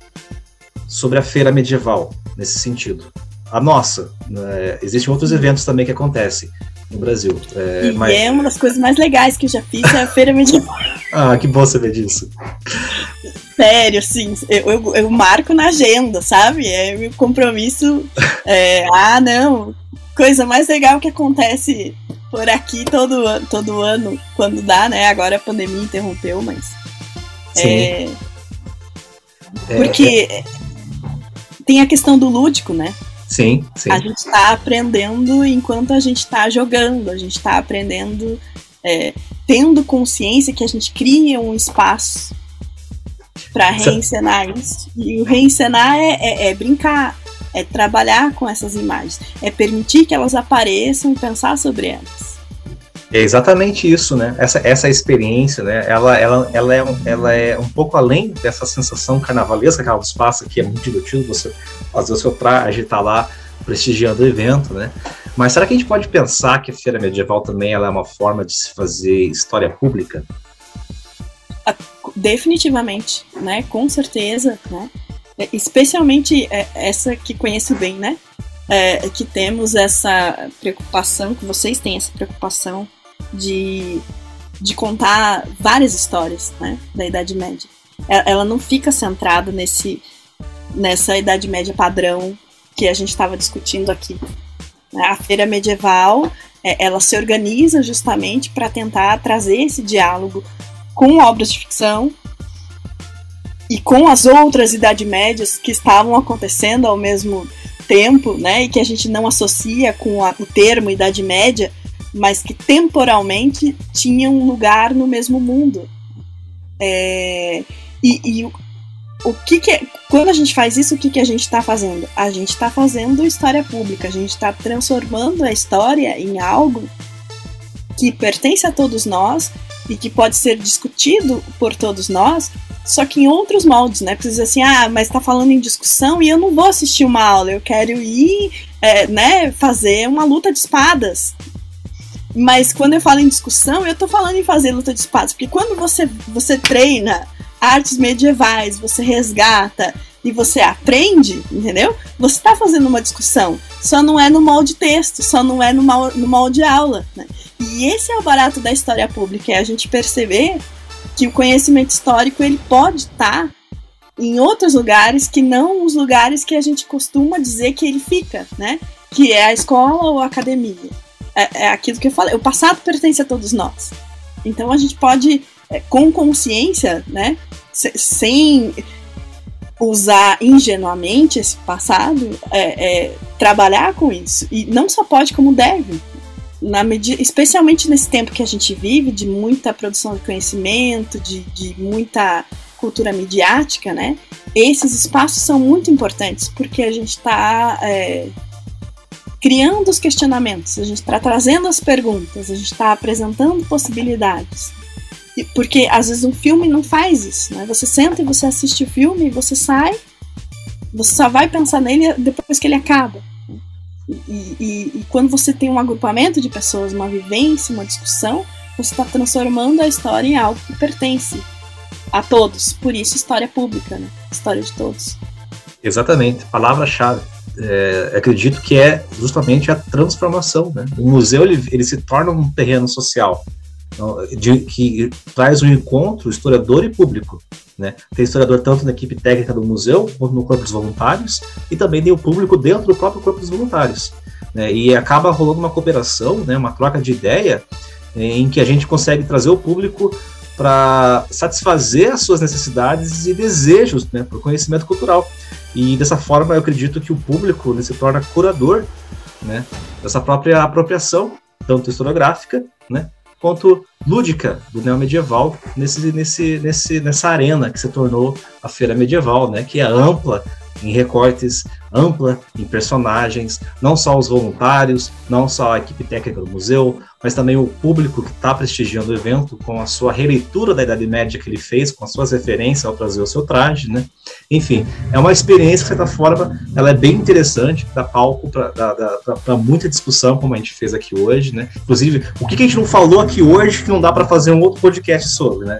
sobre a feira medieval, nesse sentido. A nossa, né? existem outros eventos também que acontecem no Brasil. É, e mas... é uma das coisas mais legais que eu já fiz é a feira [laughs] medieval. ah, que bom saber disso. Sério, assim, eu, eu, eu marco na agenda, sabe? É meu compromisso. É, ah, não, coisa mais legal que acontece por aqui todo, todo ano, quando dá, né? Agora a pandemia interrompeu, mas. Sim. É, é porque é, tem a questão do lúdico, né? Sim, sim. A gente está aprendendo enquanto a gente está jogando, a gente está aprendendo, é, tendo consciência que a gente cria um espaço para reencenar isso. E o reencenar é, é, é, brincar, é trabalhar com essas imagens, é permitir que elas apareçam e pensar sobre elas. É exatamente isso, né? Essa, essa experiência, né? Ela, ela, ela, é, um, ela é um pouco além dessa sensação carnavalesca que ela passa, que é muito divertido você fazer o seu traje, estar tá lá prestigiando o evento, né? Mas será que a gente pode pensar que a feira medieval também ela é uma forma de se fazer história pública? Ah, definitivamente, né? Com certeza, né? É, especialmente é, essa que conheço bem, né? É, que temos essa preocupação, que vocês têm essa preocupação de, de contar várias histórias né, da Idade Média. Ela não fica centrada nesse, nessa Idade Média padrão que a gente estava discutindo aqui. A feira medieval é, ela se organiza justamente para tentar trazer esse diálogo com obras de ficção e com as outras Idade Médias que estavam acontecendo ao mesmo tempo, né, e que a gente não associa com a, o termo Idade Média, mas que temporalmente tinham um lugar no mesmo mundo. É, e, e o, o que, que é, quando a gente faz isso, o que, que a gente está fazendo? A gente está fazendo história pública, a gente está transformando a história em algo que pertence a todos nós e que pode ser discutido por todos nós, só que em outros moldes, né? Precisa assim, ah, mas está falando em discussão e eu não vou assistir uma aula, eu quero ir, é, né, fazer uma luta de espadas. Mas quando eu falo em discussão, eu tô falando em fazer luta de espadas, porque quando você, você treina artes medievais, você resgata e você aprende, entendeu? Você está fazendo uma discussão. Só não é no molde texto, só não é no molde aula. Né? E esse é o barato da história pública, é a gente perceber que o conhecimento histórico ele pode estar tá em outros lugares que não os lugares que a gente costuma dizer que ele fica, né? Que é a escola ou a academia é, é aquilo que eu falei, o passado pertence a todos nós. Então a gente pode, é, com consciência, né, sem usar ingenuamente esse passado, é, é, trabalhar com isso. E não só pode, como deve. Na medida, especialmente nesse tempo que a gente vive, de muita produção de conhecimento, de, de muita cultura midiática, né? Esses espaços são muito importantes porque a gente está é, criando os questionamentos, a gente está trazendo as perguntas, a gente está apresentando possibilidades. Porque às vezes um filme não faz isso, né? Você senta e você assiste o filme, você sai, você só vai pensar nele depois que ele acaba. E, e, e quando você tem um agrupamento de pessoas, uma vivência, uma discussão, você está transformando a história em algo que pertence a todos. Por isso, história pública, né? História de todos. Exatamente, palavra-chave é, acredito que é justamente a transformação. Né? O museu ele, ele se torna um terreno social então, de, que traz um encontro historiador e público. Né? Tem historiador tanto na equipe técnica do museu quanto no corpo dos voluntários e também tem o público dentro do próprio corpo dos voluntários. Né? E acaba rolando uma cooperação, né? uma troca de ideia em que a gente consegue trazer o público para satisfazer as suas necessidades e desejos né, o conhecimento cultural. E dessa forma eu acredito que o público né, se torna curador né, dessa própria apropriação, tanto historiográfica né, quanto lúdica do neomedieval nesse, nesse, nesse, nessa arena que se tornou a feira medieval, né, que é ampla em recortes, ampla em personagens, não só os voluntários, não só a equipe técnica do museu, mas também o público que está prestigiando o evento com a sua releitura da Idade Média que ele fez, com as suas referências ao trazer o seu traje, né? Enfim, é uma experiência, de certa forma, ela é bem interessante, dá palco para muita discussão, como a gente fez aqui hoje, né? Inclusive, o que, que a gente não falou aqui hoje que não dá para fazer um outro podcast sobre, né?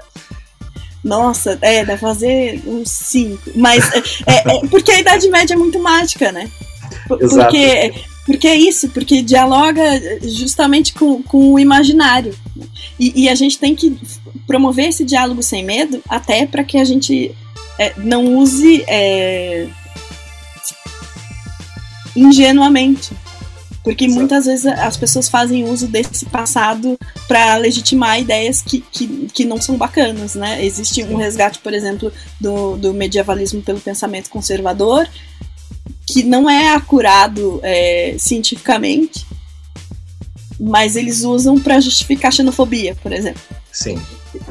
Nossa, é, deve fazer uns cinco. Mas é, é, é, porque a Idade Média é muito mágica, né? Porque, porque é isso, porque dialoga justamente com, com o imaginário. E, e a gente tem que promover esse diálogo sem medo, até para que a gente é, não use é, ingenuamente. Porque Exato. muitas vezes as pessoas fazem uso desse passado para legitimar ideias que, que, que não são bacanas, né? Existe um resgate, por exemplo, do, do medievalismo pelo pensamento conservador, que não é acurado é, cientificamente, mas eles usam para justificar xenofobia, por exemplo. Sim.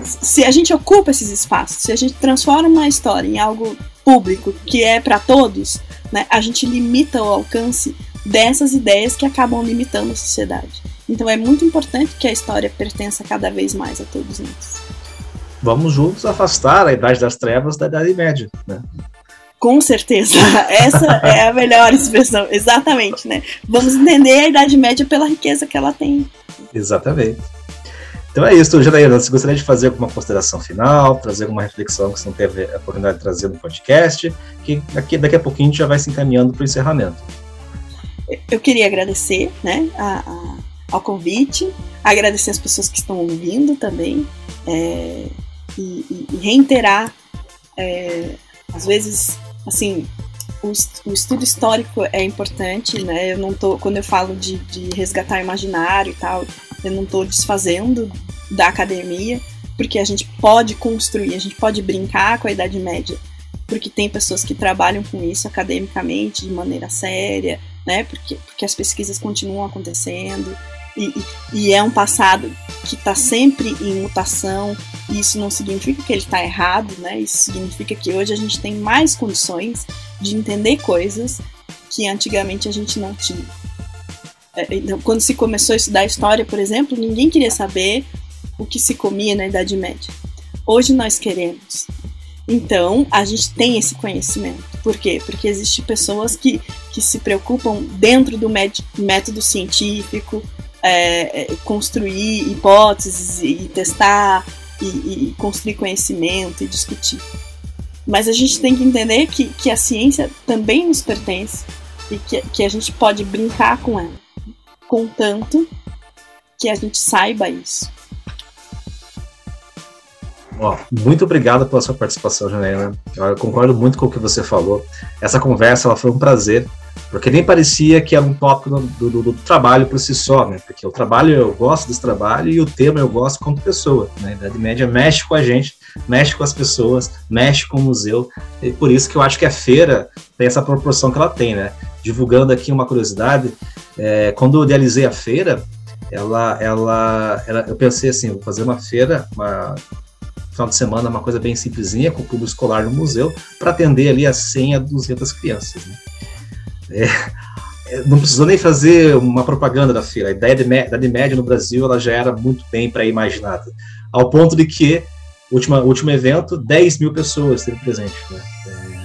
Se a gente ocupa esses espaços, se a gente transforma uma história em algo público que é para todos, né, a gente limita o alcance dessas ideias que acabam limitando a sociedade. Então é muito importante que a história pertença cada vez mais a todos nós. Vamos juntos afastar a Idade das Trevas da Idade Média, né? Com certeza, [laughs] essa é a melhor expressão, exatamente, né? Vamos entender a Idade Média pela riqueza que ela tem. Exatamente. Então é isso, Janaína. Você gostaria de fazer alguma consideração final, trazer alguma reflexão que você não teve a oportunidade de trazer no podcast, que daqui, daqui a pouquinho a gente já vai se encaminhando para o encerramento. Eu queria agradecer né, a, a, ao convite, agradecer as pessoas que estão ouvindo também, é, e, e, reiterar, é, às vezes, assim, o, o, estudo histórico é importante, né? Eu não tô, quando eu falo de, de resgatar imaginário e tal, eu não estou desfazendo da academia, porque a gente pode construir, a gente pode brincar com a Idade Média, porque tem pessoas que trabalham com isso academicamente de maneira séria, né? Porque, porque as pesquisas continuam acontecendo. E, e, e é um passado que está sempre em mutação, e isso não significa que ele está errado, né? Isso significa que hoje a gente tem mais condições de entender coisas que antigamente a gente não tinha. É, então, quando se começou a estudar história, por exemplo, ninguém queria saber o que se comia na Idade Média. Hoje nós queremos. Então, a gente tem esse conhecimento. Por quê? Porque existem pessoas que, que se preocupam dentro do método científico, é, é, construir hipóteses e testar e, e, construir conhecimento e discutir. Mas a gente tem que entender que, que a ciência também nos pertence e que, que a gente pode brincar com ela contanto que a gente saiba isso. Ó, muito obrigado pela sua participação, Janaína. Eu concordo muito com o que você falou. Essa conversa ela foi um prazer, porque nem parecia que era um tópico do, do, do, trabalho por si só, né? Porque o trabalho, eu gosto desse trabalho e o tema eu gosto como pessoa. Né? A Idade Média mexe com a gente, mexe com as pessoas, mexe com o museu. E por isso que eu acho que a feira tem essa proporção que ela tem, né? Divulgando aqui uma curiosidade, é, quando eu idealizei a feira, ela, ela, ela, eu pensei assim, vou fazer uma feira, uma final de semana, uma coisa bem simplesinha, com o público escolar no museu, para atender ali as 100 a 200 crianças. Né? É, é, não precisou nem fazer uma propaganda da feira. A ideia de, Idade Média no Brasil ela já era muito bem pré-imaginada. Ao ponto de que, última, último evento, 10 mil pessoas esteve presente. Né?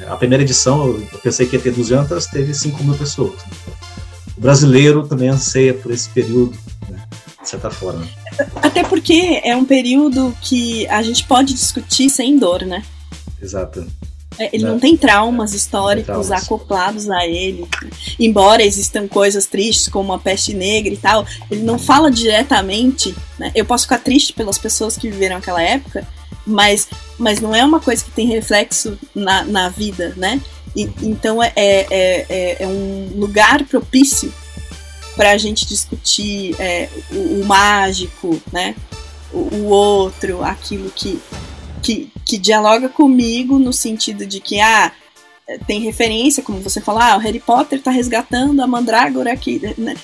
É, a primeira edição, eu pensei que ia ter 200, teve 5 mil pessoas. Né? o brasileiro também anseia por esse período, de certa forma. Até porque é um período que a gente pode discutir sem dor, né? Exato. É, ele não tem traumas históricos tem traumas. acoplados a ele. Embora existam coisas tristes, como a peste negra e tal, ele não fala diretamente. Né? Eu posso ficar triste pelas pessoas que viveram aquela época, mas, mas não é uma coisa que tem reflexo na, na vida, né? E, então é, é, é, é, um lugar propício para a gente discutir é, o, o, mágico, né? O, o, outro, aquilo que, que, que dialoga comigo no sentido de que ah, tem referência, como você falou, ah, o Harry Potter está resgatando a Mandrágora aqui, né?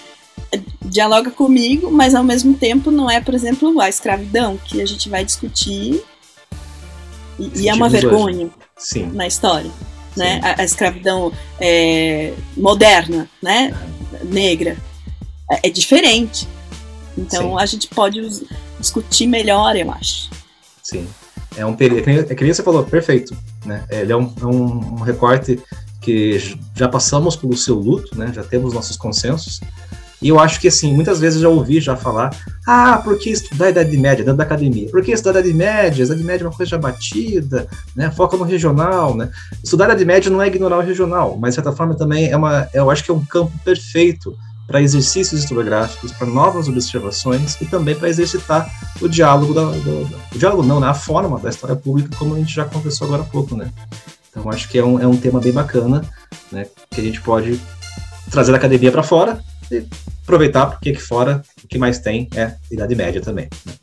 dialoga comigo, mas ao mesmo tempo não é, por exemplo, a escravidão que a gente vai discutir e, e é uma vergonha Sim. na história né? A, a, escravidão é, moderna, né? Negra. É, é diferente. Então Sim. a gente pode discutir melhor, eu acho. Sim. É um período. É que nem você falou, perfeito. Né? Ele é um, é um, um recorte que já passamos pelo seu luto, né? Já temos nossos consensos. E eu acho que, assim, muitas vezes já ouvi já falar, ah, por que estudar a Idade Média dentro da academia? Por que estudar a Idade Média? A Idade Média é uma coisa já batida, né? Foca no regional, né? Estudar a Idade Média não é ignorar o regional, mas, de certa forma, também é uma, eu acho que é um campo perfeito para exercícios historiográficos, para novas observações e também para exercitar o diálogo, da, do, o diálogo não, né? a forma da história pública, como a gente já conversou agora há pouco, né? Então, acho que é um, é um tema bem bacana, né? Que a gente pode trazer da academia para fora e aproveitar porque aqui fora o que mais tem é Idade Média também. Né?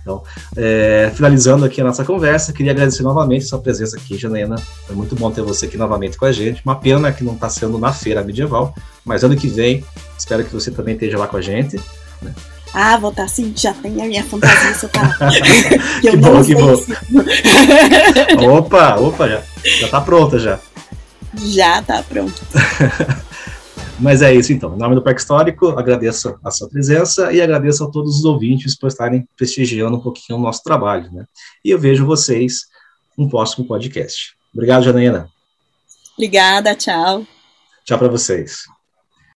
Então, é, finalizando aqui a nossa conversa, queria agradecer novamente sua presença aqui, Janaína. É muito bom ter você aqui novamente com a gente. Uma pena que não está sendo na feira medieval, mas ano que vem, espero que você também esteja lá com a gente. Né? Ah, vou estar tá sim, já tem a minha fantasia, [laughs] que bom, que bom. [laughs] opa, opa, já, já tá pronta já. Já tá pronto. [laughs] Mas é isso então. Em nome do Parque Histórico, agradeço a sua presença e agradeço a todos os ouvintes por estarem prestigiando um pouquinho o nosso trabalho. Né? E eu vejo vocês no próximo podcast. Obrigado, Janaína. Obrigada, tchau. Tchau para vocês.